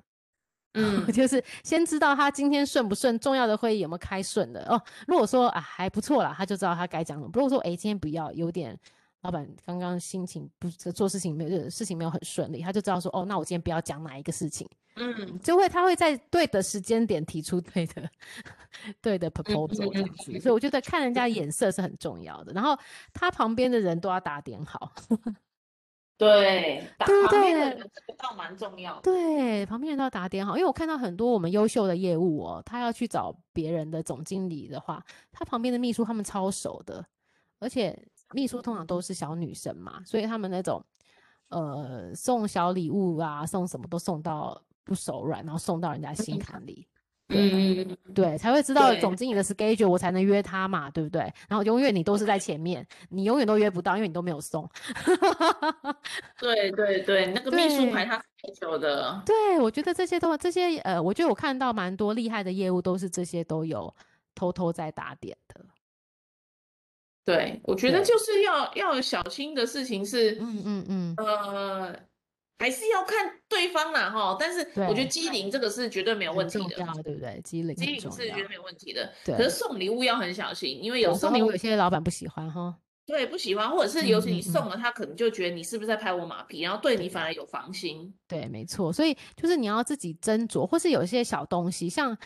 嗯，就是先知道他今天顺不顺，重要的会议有没有开顺的哦。如果说啊还不错啦，他就知道他该讲什么。如果说哎今天不要，有点老板刚刚心情不做事情没有事情没有很顺利，他就知道说哦，那我今天不要讲哪一个事情。嗯，就会他会在对的时间点提出对的 对的 proposal 这样子。所以我觉得看人家眼色是很重要的，然后他旁边的人都要打点好。对，对对对，这个倒蛮重要的。对，旁边人都要打点好，因为我看到很多我们优秀的业务哦，他要去找别人的总经理的话，他旁边的秘书他们超熟的，而且秘书通常都是小女生嘛，所以他们那种呃送小礼物啊，送什么都送到不手软，然后送到人家心坎里。嗯，对，才会知道总经理的 schedule，我才能约他嘛，对不对？然后永远你都是在前面，你永远都约不到，因为你都没有送。对对对，那个秘书排他 schedule 的。对，我觉得这些都这些呃，我觉得我看到蛮多厉害的业务都是这些都有偷偷在打点的。对，我觉得就是要要小心的事情是，嗯嗯嗯，呃。还是要看对方啦，哈，但是我觉得机灵这个是绝对没有问题的，对不对？机灵，机灵是绝对没有问题的。对，可是送礼物要很小心，因为有时候送礼物有些老板不喜欢哈。对，不喜欢，或者是尤其你送了他，可能就觉得你是不是在拍我马屁，然后对你反而有防心。对，没错。所以就是你要自己斟酌，或是有一些小东西，像，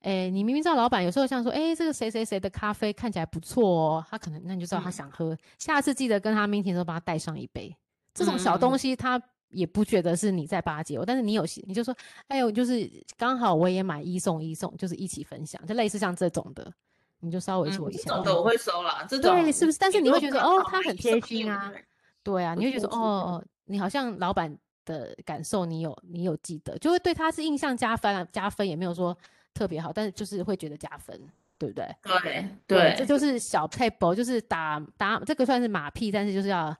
哎，你明明知道老板有时候像说，哎，这个谁谁谁的咖啡看起来不错哦，他可能那你就知道他想喝，下次记得跟他的时候帮他带上一杯。这种小东西他。也不觉得是你在巴结我，但是你有你就说，哎呦，就是刚好我也买一送一送，就是一起分享，就类似像这种的，你就稍微做一下。这种的我会收啦，这种对是不是？但是你会觉得哦，他很贴心啊，对啊，你会觉得哦，你好像老板的感受你有你有记得，就会对他是印象加分啊，加分也没有说特别好，但是就是会觉得加分，对不对？对对，对，这就是小 paper，，就是打打这个算是马屁，但是就是要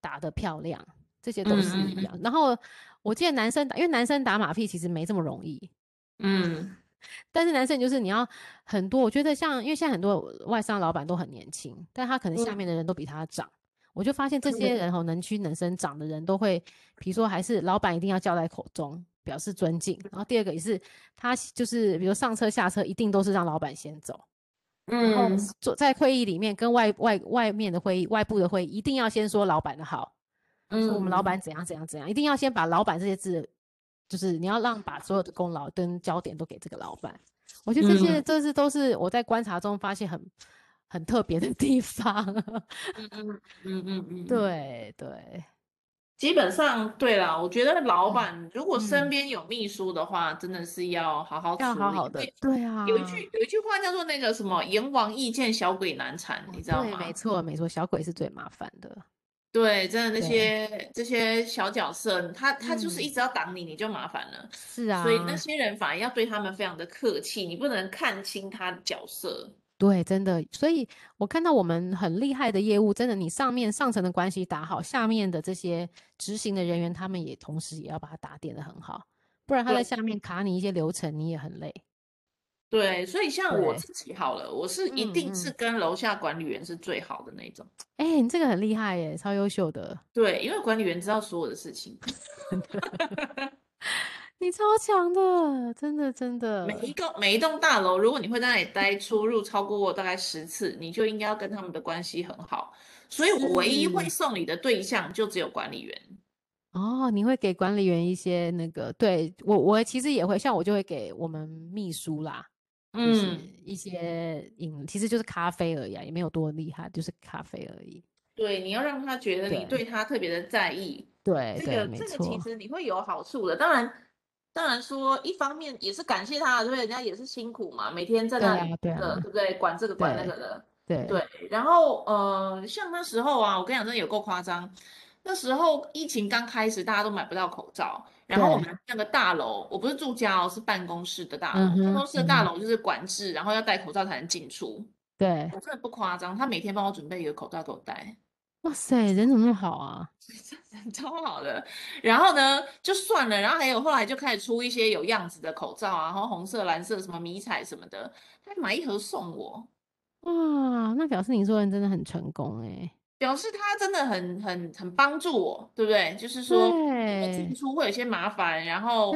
打得漂亮，这些都是一样。嗯、然后我记得男生打，因为男生打马屁其实没这么容易，嗯，但是男生就是你要很多，我觉得像因为现在很多外商老板都很年轻，但他可能下面的人都比他长。嗯我就发现这些人吼，能屈能伸，长的人都会，比如说还是老板一定要叫在口中，表示尊敬。然后第二个也是，他就是比如上车下车一定都是让老板先走。嗯。坐在会议里面跟外外外面的会议、外部的会议，一定要先说老板的好。嗯。说我们老板怎样怎样怎样，一定要先把老板这些字，就是你要让把所有的功劳跟焦点都给这个老板。我觉得这些这是都是我在观察中发现很。很特别的地方，嗯嗯嗯嗯嗯，对对，基本上对啦。我觉得老板如果身边有秘书的话，嗯、真的是要好好处理，要好好的。对啊，有一句有一句话叫做那个什么“阎王易见，小鬼难缠”，你知道吗？没错没错，小鬼是最麻烦的。对，真的那些这些小角色，他他就是一直要挡你，嗯，你就麻烦了。是啊，所以那些人反而要对他们非常的客气，你不能看清他的角色。对，真的，所以我看到我们很厉害的业务，真的，你上面上层的关系打好，下面的这些执行的人员，他们也同时也要把它打点的很好，不然他在下面卡你一些流程，你也很累。对，所以像我自己好了，我是一定是跟楼下管理员是最好的那种。哎、嗯嗯，你这个很厉害耶，超优秀的。对，因为管理员知道所有的事情。你超强的，真的真的。每一个每一栋大楼，如果你会在那里待出入超过大概十次，你就应该要跟他们的关系很好。所以我唯一会送礼的对象就只有管理员。哦，你会给管理员一些那个？对我，我其实也会，像我就会给我们秘书啦，嗯，一些饮，其实就是咖啡而已，啊也没有多厉害，就是咖啡而已。对，你要让他觉得你对他特别的在意。对，这个这个其实你会有好处的，当然。当然说，一方面也是感谢他，对不对？人家也是辛苦嘛，每天在那里对不对？管这个管那个的，对对。然后呃，像那时候啊，我跟你讲，真的有够夸张。那时候疫情刚开始，大家都买不到口罩。然后我们那个大楼，我不是住家哦，是办公室的大楼。办公室的大楼就是管制，然后要戴口罩才能进出。对，我真的不夸张，他每天帮我准备一个口罩给我戴。哇塞，人怎么那么好啊？人超好的。然后呢，就算了。然后还有后来就开始出一些有样子的口罩啊，然后红色、蓝色什么迷彩什么的，他买一盒送我。哇，那表示你做人真的很成功哎，表示他真的很很很帮助我，对不对？就是说进出会有些麻烦，然后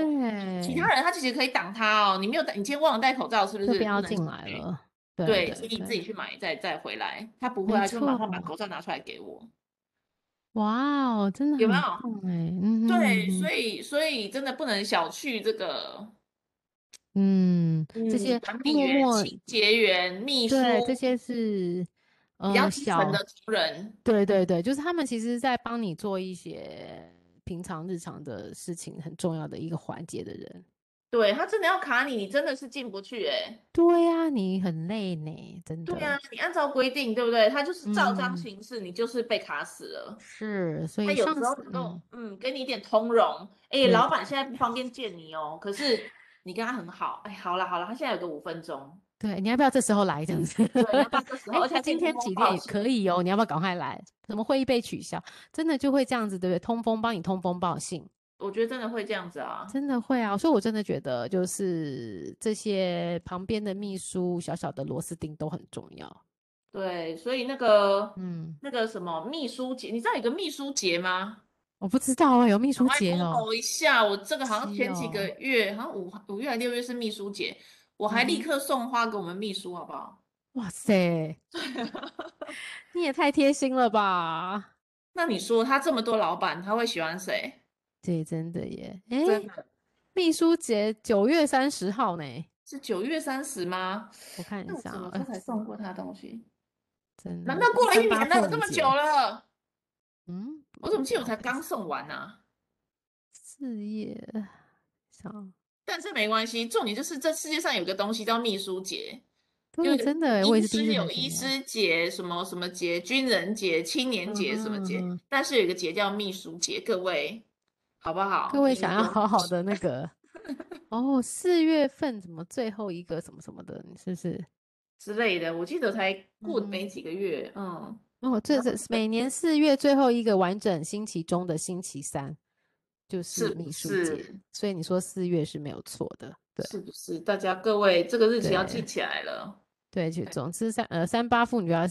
其他人他其实可以挡他哦。你没有戴，你今天忘了戴口罩，是不是？不要进来了。对，所以你自己去买，再再回来。他不会，他就马上把口罩拿出来给我。哇哦，真的有没有？嗯，对，所以所以真的不能小觑这个，嗯，这些默默结缘秘书，这些是比较基层的同仁。对对对，就是他们其实在帮你做一些平常日常的事情，很重要的一个环节的人。对，他真的要卡你，你真的是进不去哎、欸。对呀、啊，你很累呢，真的。对呀、啊，你按照规定，对不对？他就是照章行事、嗯，你就是被卡死了。是，所以他有时候能够嗯，给你一点通融。哎，老板现在不方便见你哦，可是你跟他很好。哎，好了好了，他现在有个五分钟。对，你要不要这时候来这样子？对，要不要这时候？而且今天几点可以哦，你要不要赶快来？什么会议被取消？真的就会这样子，对不对？通风帮你通风报信。我觉得真的会这样子啊，真的会啊，所以我真的觉得就是这些旁边的秘书小小的螺丝钉都很重要。对，所以那个嗯，那个什么秘书节，你知道有个秘书节吗？我不知道啊，有秘书节哦。我一下，我这个好像前几个月，好像五五月还六月是秘书节，我还立刻送花给我们秘书，好不好？哇塞，你也太贴心了吧？那你说他这么多老板，他会喜欢谁？对，真的耶！哎，秘书节九月三十号呢？是九月三十吗？我看一下，我才送过他东西，真的？难道过了一年了？这么久了？嗯，我怎么记得我才刚送完呢、啊？四月，上，但是没关系，重点就是这世界上有个东西叫秘书节，对，真的，我也是医师有医师节，什么什么节，军人节、青年节什么节、嗯，但是有一个节叫秘书节，各位。好不好？各位想要好好 的那个，哦，四月份怎么最后一个什么什么的，是不是之类的？我记得才过没几个月，嗯，嗯哦，这是每年四月最后一个完整星期中的星期三，就是秘书节，所以你说四月是没有错的，对，是不是？大家各位这个日期要记起来了。对，就总之三呃三八妇女要，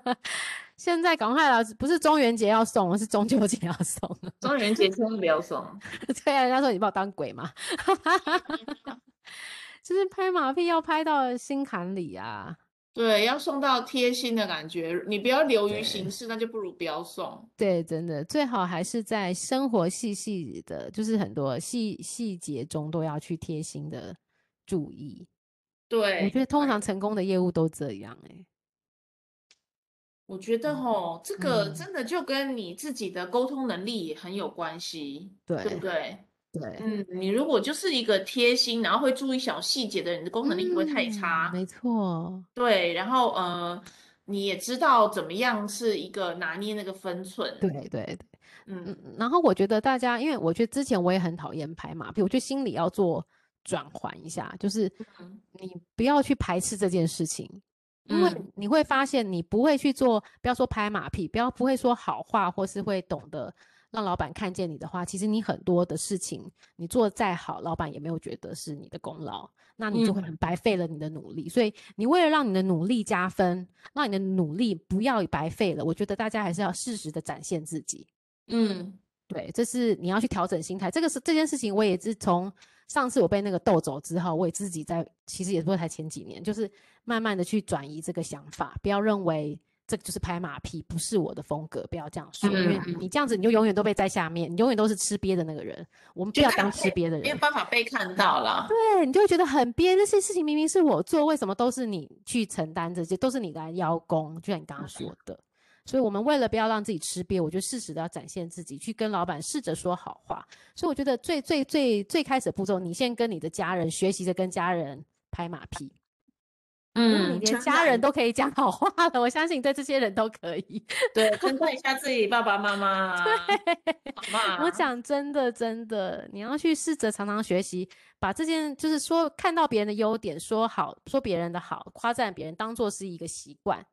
现在赶快了，不是中元节要送，是中秋节要送。中元节千万不要送。对啊，人家说你把我当鬼嘛，就是拍马屁要拍到心坎里啊。对，要送到贴心的感觉，你不要流于形式，那就不如不要送。对，真的最好还是在生活细细的，就是很多细细节中都要去贴心的注意。对，我觉得通常成功的业务都这样哎、欸。我觉得吼，这个真的就跟你自己的沟通能力很有关系，对，对不对？对，嗯，你如果就是一个贴心，然后会注意小细节的人，你的沟通能力不会太差。嗯、没错。对，然后呃，你也知道怎么样是一个拿捏那个分寸。对对对，嗯，然后我觉得大家，因为我觉得之前我也很讨厌拍马屁，我觉得心里要做。转换一下，就是你不要去排斥这件事情，嗯，因为你会发现你不会去做，不要说拍马屁，不要不会说好话，或是会懂得让老板看见你的话，其实你很多的事情你做得再好，老板也没有觉得是你的功劳，那你就会很白费了你的努力。嗯，所以你为了让你的努力加分，让你的努力不要白费了，我觉得大家还是要适时的展现自己。嗯，对，这是你要去调整心态。这个是这件事情，我也是从。上次我被那个逗走之后，我也自己在，其实也不是才前几年，就是慢慢的去转移这个想法，不要认为这就是拍马屁，不是我的风格，不要这样说，因为你这样子你就永远都被在下面，你永远都是吃瘪的那个人。我们不要当吃瘪的人，没有办法被看到了。对，你就会觉得很憋，这些事情明明是我做，为什么都是你去承担这些，都是你来邀功？就像你刚刚说的。所以，我们为了不要让自己吃瘪，我就适时的要展现自己，去跟老板试着说好话。所以，我觉得最最最最开始的步骤，你先跟你的家人学习着跟家人拍马屁。嗯，你连家人都可以讲好话了，我相信对这些人都可以。对，称赞一下自己爸爸妈妈。对？我讲真的，真的，你要去试着常常学习，把这件就是说看到别人的优点，说好，说别人的好，夸赞别人，当做是一个习惯。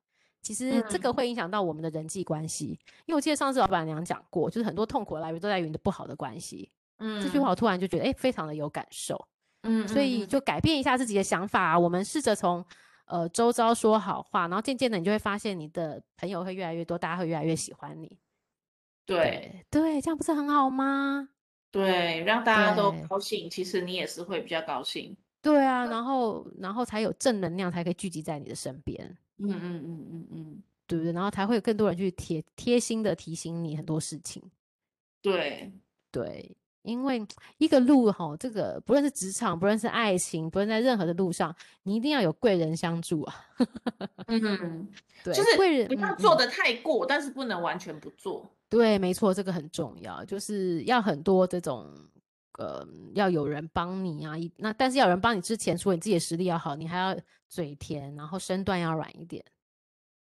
其实这个会影响到我们的人际关系，嗯，因为我记得上次老板娘讲过，就是很多痛苦的来源都在于你的不好的关系。嗯，这句话我突然就觉得，哎，非常的有感受。嗯，所以就改变一下自己的想法啊，我们试着从呃周遭说好话，然后渐渐的你就会发现你的朋友会越来越多，大家会越来越喜欢你。对对，这样不是很好吗？对，让大家都高兴，其实你也是会比较高兴。对啊，然后然后才有正能量，才可以聚集在你的身边。嗯嗯嗯嗯嗯，对不对？然后才会有更多人去贴贴心的提醒你很多事情。对对，因为一个路哈，这个不论是职场，不论是爱情，不论在任何的路上，你一定要有贵人相助啊。嗯，对，就是贵人不要做的太过，嗯，但是不能完全不做。对，没错，这个很重要，就是要很多这种呃，要有人帮你啊。一那但是要有人帮你之前，除了你自己的实力要好，你还要。嘴甜，然后身段要软一点。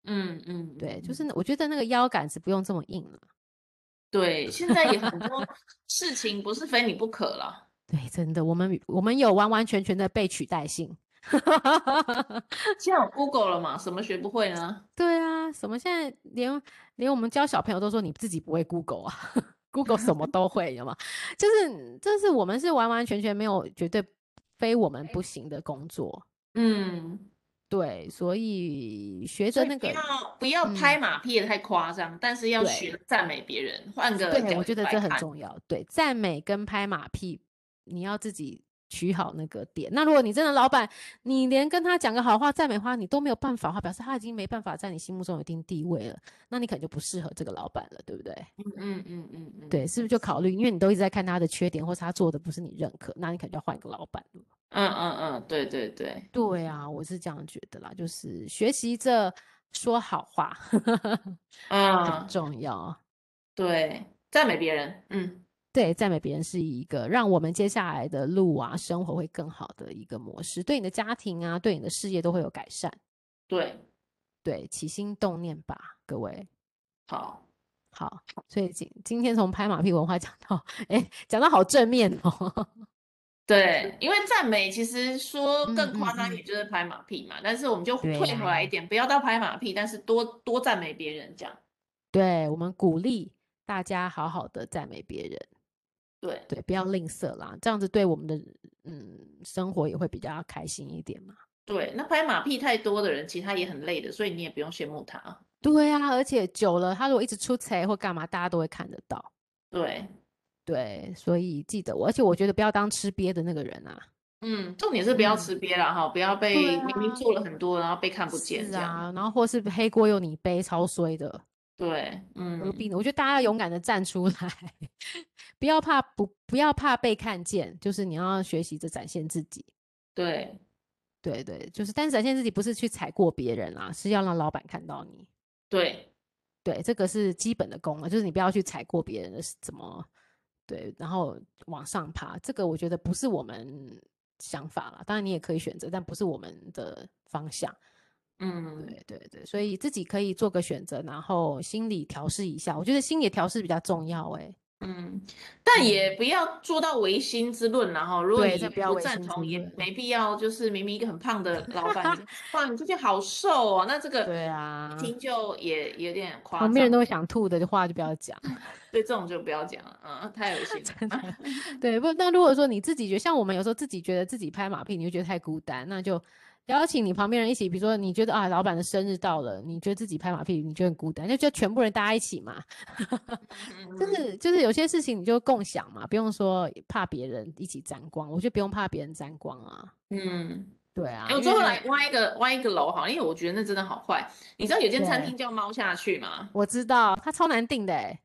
嗯嗯，对，就是我觉得那个腰杆子不用这么硬了。对，现在也很多 事情不是非你不可了。对，真的，我们我们有完完全全的被取代性。现在有 Google 了嘛？什么学不会呢？对啊，什么现在连连我们教小朋友都说你自己不会 Google 啊？Google 什么都会，有吗？就是就是我们是完完全全没有绝对非我们不行的工作。嗯，对，所以学着那个不要不要拍马屁也太夸张，嗯，但是要学赞美别人，换个对，我觉得这很重要。对，赞美跟拍马屁，你要自己取好那个点。那如果你真的老板，你连跟他讲个好话、赞美话，你都没有办法的话，表示他已经没办法在你心目中有一定地位了，那你可能就不适合这个老板了，对不对？嗯嗯嗯嗯嗯，对，是不是就考虑，因为你都一直在看他的缺点，或是他做的不是你认可，那你可能就要换一个老板了。嗯嗯嗯，对对对，对啊，我是这样觉得啦，就是学习着说好话，嗯，很重要。对，赞美别人，嗯，对，赞美别人是一个让我们接下来的路啊，生活会更好的一个模式，对你的家庭啊，对你的事业都会有改善。对，对，起心动念吧，各位。好，好，所以今今天从拍马屁文化讲到，哎，讲到好正面哦。对，因为赞美其实说更夸张一点就是拍马屁嘛，嗯嗯嗯，但是我们就退回来一点，不要到拍马屁，但是多多赞美别人这样。对，我们鼓励大家好好的赞美别人。对对，不要吝啬啦，这样子对我们的嗯生活也会比较开心一点嘛。对，那拍马屁太多的人，其实他也很累的，所以你也不用羡慕他。对啊，而且久了，他如果一直出差或干嘛，大家都会看得到。对。对，所以记得我，而且我觉得不要当吃瘪的那个人啊。嗯，重点是不要吃瘪了哈，嗯、不要被明明做了很多，啊、然后被看不见这样。啊，然后或是黑锅由你背，超衰的。对，嗯，何必呢？我觉得大家要勇敢的站出来，不要怕不不要怕被看见，就是你要学习着展现自己。对，对对，就是但是展现自己不是去踩过别人啊，是要让老板看到你。对，对，这个是基本的功啊，就是你不要去踩过别人的怎么。对，然后往上爬，这个我觉得不是我们想法了。当然你也可以选择，但不是我们的方向。嗯，对对对，所以自己可以做个选择，然后心理调试一下。我觉得心理调试比较重要，欸，哎。嗯，但也不要做到唯心之论，然后如果你不赞同，也没必要。就是明明一个很胖的老板，哇，你最近好瘦哦，那这个对啊，听就也有点夸张。旁边人都会想吐的话就不要讲，对，这种就不要讲了，嗯，太恶心了。对，不，那如果说你自己觉得，像我们有时候自己觉得自己拍马屁，你会觉得太孤单，那就。邀请你旁边人一起，比如说你觉得啊，老板的生日到了，你觉得自己拍马屁，你觉得很孤单，就就全部人大家一起嘛，就是就是有些事情你就共享嘛，不用说怕别人一起沾光，我觉得不用怕别人沾光啊。嗯，对啊。我最后来挖一个挖一个楼好，因为我觉得那真的好坏。你知道有间餐厅叫猫下去吗？我知道，它超难订的哎。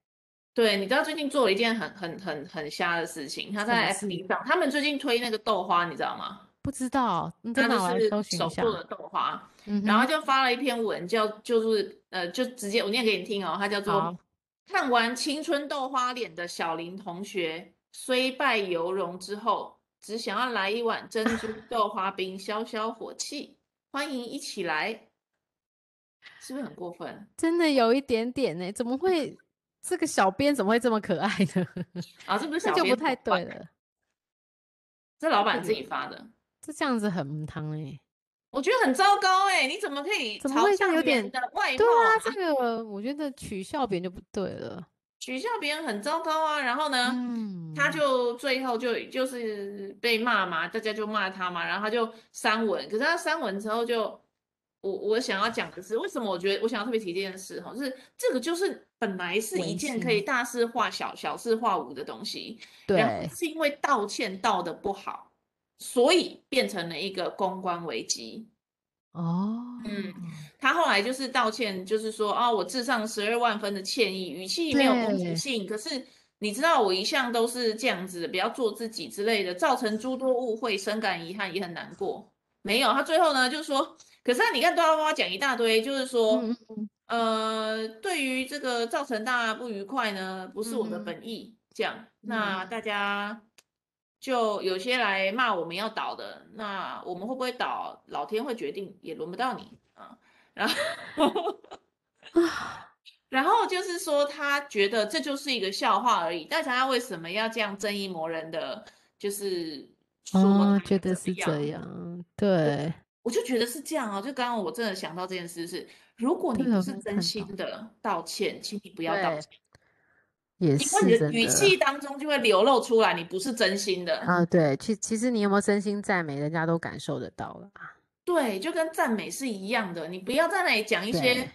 对，你知道最近做了一件很很很很瞎的事情，他在 FB 上，他们最近推那个豆花，你知道吗？不知道，那就是手做的豆花，嗯、然后就发了一篇文，叫就是呃，就直接我念给你听哦，它叫做“看完青春豆花脸的小林同学，虽败犹荣之后，只想要来一碗珍珠 豆花冰消消火气，欢迎一起来”，是不是很过分？真的有一点点呢，怎么会这个小编怎么会这么可爱呢？啊，这不是 小编就不太对了，这老板自己。发的。是这样子很母汤哎，我觉得很糟糕哎、欸，你怎么可以怎么会像有点的外貌、啊？对啊，这个我觉得取笑别人就不对了，取笑别人很糟糕啊。然后呢，嗯、他就最后就就是被骂嘛，大家就骂他嘛，然后他就删文。可是他删文之后就，就我我想要讲的是，为什么我觉得我想要特别提这件事哈，就是这个就是本来是一件可以大事化小、小事化无的东西，对，然后是因为道歉道的不好。所以变成了一个公关危机哦，嗯，他后来就是道歉，就是说啊，我致上十二万分的歉意，语气没有攻击性，可是你知道我一向都是这样子的，不要做自己之类的，造成诸多误会，深感遗憾，也很难过。没有，他最后呢就是说，可是你看，叭叭叭讲一大堆，就是说，嗯、呃，对于这个造成大家不愉快呢，不是我的本意，这样，嗯、那大家。就有些来骂我们要倒的，那我们会不会倒？老天会决定，也轮不到你啊。然后，然后就是说，他觉得这就是一个笑话而已。大家为什么要这样正义魔人的？就是说，哦，觉得是这样，对，我就觉得是这样啊。就刚刚我真的想到这件事是，如果你不是真心的道歉，请你不要道歉。也是因为你的语气当中就会流露出来，你不是真心的啊。对，其其实你有没有真心赞美，人家都感受得到了。对，就跟赞美是一样的，你不要在那里讲一些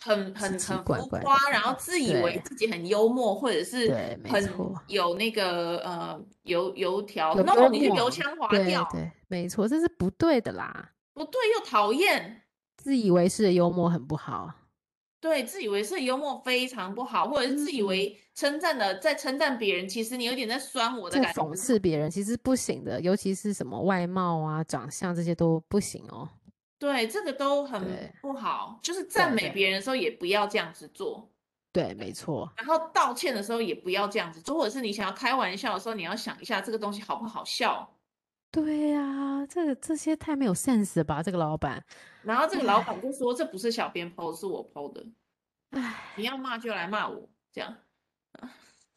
很很很浮夸，然后自以为自己很幽默，或者是很有那个呃油油条，然后你就油腔滑调。对，没错，这是不对的啦，不对又讨厌，自以为是的幽默很不好。对，自以为是幽默非常不好，或者是自以为称赞的在称赞别人，其实你有点在酸我的感觉。讽刺别人其实不行的，尤其是什么外貌啊、长相这些都不行哦。对，这个都很不好。就是赞美别人的时候也不要这样子做。对，没错。然后道歉的时候也不要这样子做，或者是你想要开玩笑的时候，你要想一下这个东西好不好笑。对呀、啊，这个这些太没有 sense 了吧？这个老板，然后这个老板就说：“这不是小编 po，是我 po 的。”唉，你要骂就来骂我，这样。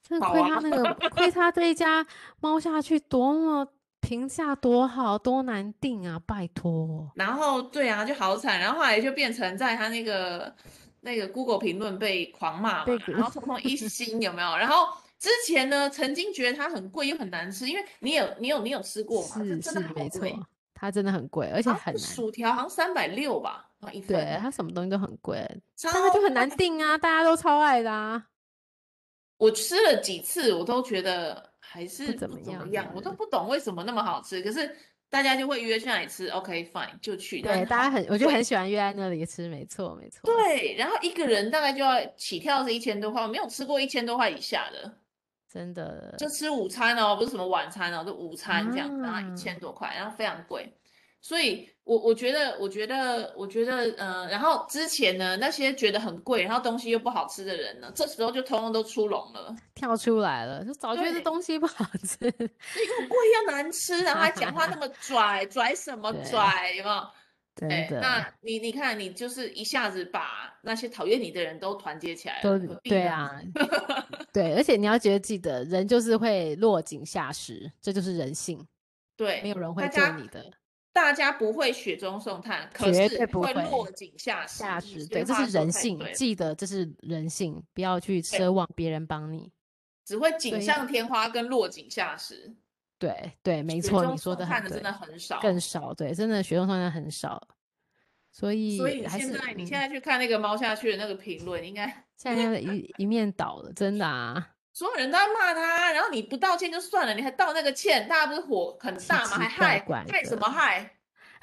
亏他那个，亏、啊、他这一家猫下去多么评价多好，多难定啊！拜托。然后对啊，就好惨。然后后来就变成在他那个那个 Google 评论被狂骂嘛，然后通通一星有没有？然后之前呢，曾经觉得它很贵又很难吃，因为你有你有你有吃过吗？是是没错，它真的很贵，而且很难。薯条好像三百六吧，一份。对，它什么东西都很贵，但它就很难订啊，大家都超爱的啊。我吃了几次，我都觉得还是不怎么样，我都不懂为什么那么好吃。可是大家就会约下来吃，OK fine 就去。对，大家很，我就很喜欢约在那里吃，没错没错。对，然后一个人大概就要起跳是一千多块，我没有吃过一千多块以下的，真的。就吃午餐哦，不是什么晚餐哦，就午餐这样，然后一千多块，然后非常贵。所以我，我我觉得，我觉得，我觉得，嗯、呃，然后之前呢，那些觉得很贵，然后东西又不好吃的人呢，这时候就通通都出笼了，跳出来了，就早觉得东西不好吃，又贵又难吃，然后还讲话那么拽，拽什么拽，有没有？对，那你你看，你就是一下子把那些讨厌你的人都团结起来了，都对啊，对，而且你要觉得记得，人就是会落井下石，这就是人性，对，没有人会救你的。大家不会雪中送炭，可是会落井下石。下石，对，这是人性。记得这是人性，不要去奢望别人帮你，只会锦上添花跟落井下石。对对，没错，你说的很对，真的很少，更少。对，真的学中送炭很少。所以，所以现在你现在去看那个猫下去的那个评论，应该 现在一一面倒了，真的啊。所有人都在骂他，然后你不道歉就算了，你还道那个歉，大家不是火很大吗？还害害什么害？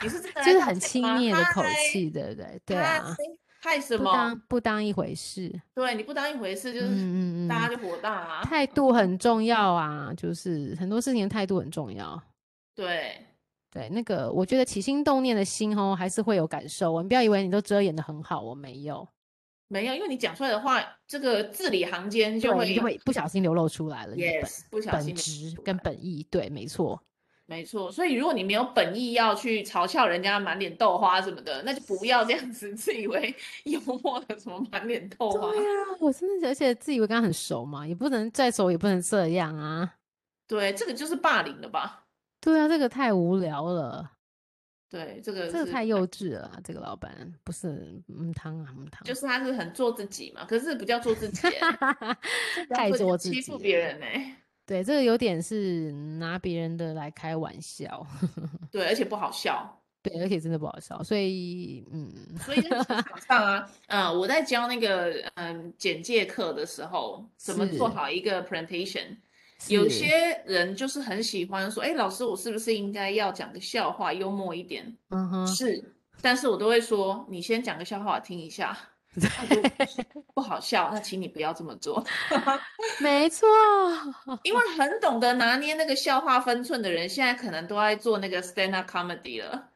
你是真的就是很轻蔑的口气，对不对？对啊，害什么？不当不当一回事。对，你不当一回事，就是嗯嗯，大家就火大啊。态度很重要啊，就是很多事情的态度很重要。对对，那个我觉得起心动念的心哦，还是会有感受。我们不要以为你都遮掩得很好，我没有。没有，因为你讲出来的话，这个字里行间就会就会不小心流露出来了。Yes，本不小心本质跟本意，对，没错，没错。所以如果你没有本意要去嘲笑人家满脸豆花什么的，那就不要这样子自以为 幽默的什么满脸豆花。对啊，我真的而且自以为跟他很熟嘛，也不能再熟，也不能这样啊。对，这个就是霸凌了吧？对啊，这个太无聊了。对，这个这个太幼稚了，这个老板不是嗯汤啊嗯汤，就是他是很做自己嘛，可是不叫做自己，太做自己，欺负别人呢。对，这个有点是拿别人的来开玩笑，对，而且不好笑，对，而且真的不好笑，所以嗯，所以在职场上啊，嗯，我在教那个嗯简介课的时候，怎么做好一个 presentation。有些人就是很喜欢说，哎，老师，我是不是应该要讲个笑话，幽默一点？嗯哼，是，但是我都会说，你先讲个笑话我听一下，不好笑，那请你不要这么做。没错，因为很懂得拿捏那个笑话分寸的人，现在可能都在做那个 stand up comedy 了。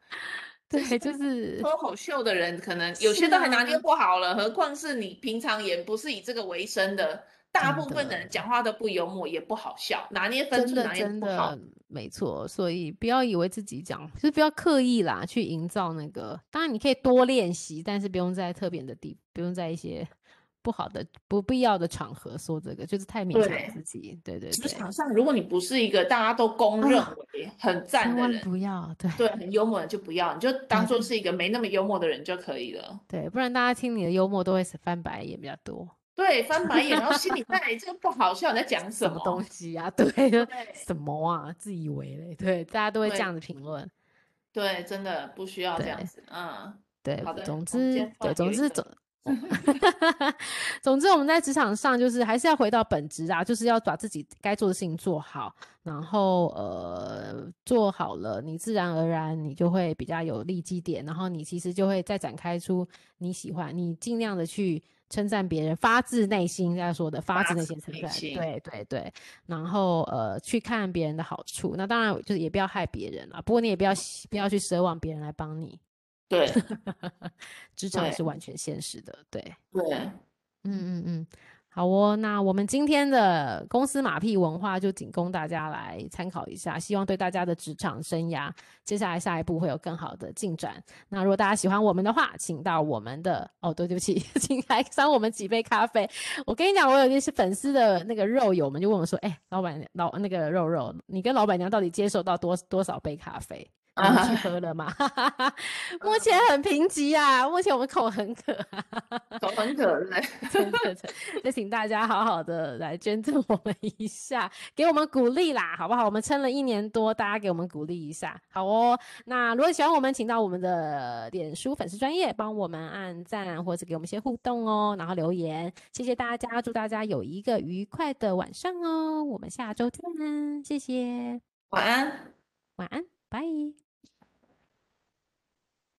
对，就是脱口秀的人，可能有些都还拿捏不好了，何况是你平常也不是以这个为生的。大部分的人讲话都不幽默，也不好笑，拿捏分寸，拿捏不好。没错，所以不要以为自己讲，就是不要刻意啦，去营造那个。当然你可以多练习，但是不用在特别的地，不用在一些不好的、不必要的场合说这个，就是太勉强自己。对对对。职场上，如果你不是一个大家都公认为很赞的人，不要对对，很幽默的就不要，你就当做是一个没那么幽默的人就可以了。对，不然大家听你的幽默都会翻白眼比较多。对，翻白眼，然后心里在这个不好笑，你在讲什么，东西啊？对，对 什么啊？自以为嘞？对，大家都会这样子评论。对，真的不需要这样子。嗯，对，好的。总之，对，总之总，总之我们在职场上就是还是要回到本职啊，就是要把自己该做的事情做好，然后呃做好了，你自然而然你就会比较有利基点，然后你其实就会再展开出你喜欢，你尽量的去。称赞别人，发自内心在说的，发自内心称赞，对对对。然后呃，去看别人的好处，那当然就是也不要害别人了。不过你也不要不要去奢望别人来帮你。对，职场是完全现实的，对。对，嗯嗯嗯。好哦，那我们今天的公司马屁文化就仅供大家来参考一下，希望对大家的职场生涯，接下来下一步会有更好的进展。那如果大家喜欢我们的话，请到我们的哦，对，对不起，请来赏我们几杯咖啡。我跟你讲，我有一些粉丝的那个肉友们就问我说，哎，老板老那个肉肉，你跟老板娘到底接受到多多少杯咖啡？啊，去喝了嘛？目前很贫瘠啊，目前我们口很渴，口很渴，对，真的，就请大家好好的来捐赠我们一下，给我们鼓励啦，好不好？我们撑了一年多，大家给我们鼓励一下，好哦。那如果喜欢我们，请到我们的脸书粉丝专业，帮我们按赞或者给我们一些互动哦，然后留言，谢谢大家，祝大家有一个愉快的晚上哦，我们下周见，谢谢，晚安，晚安，拜。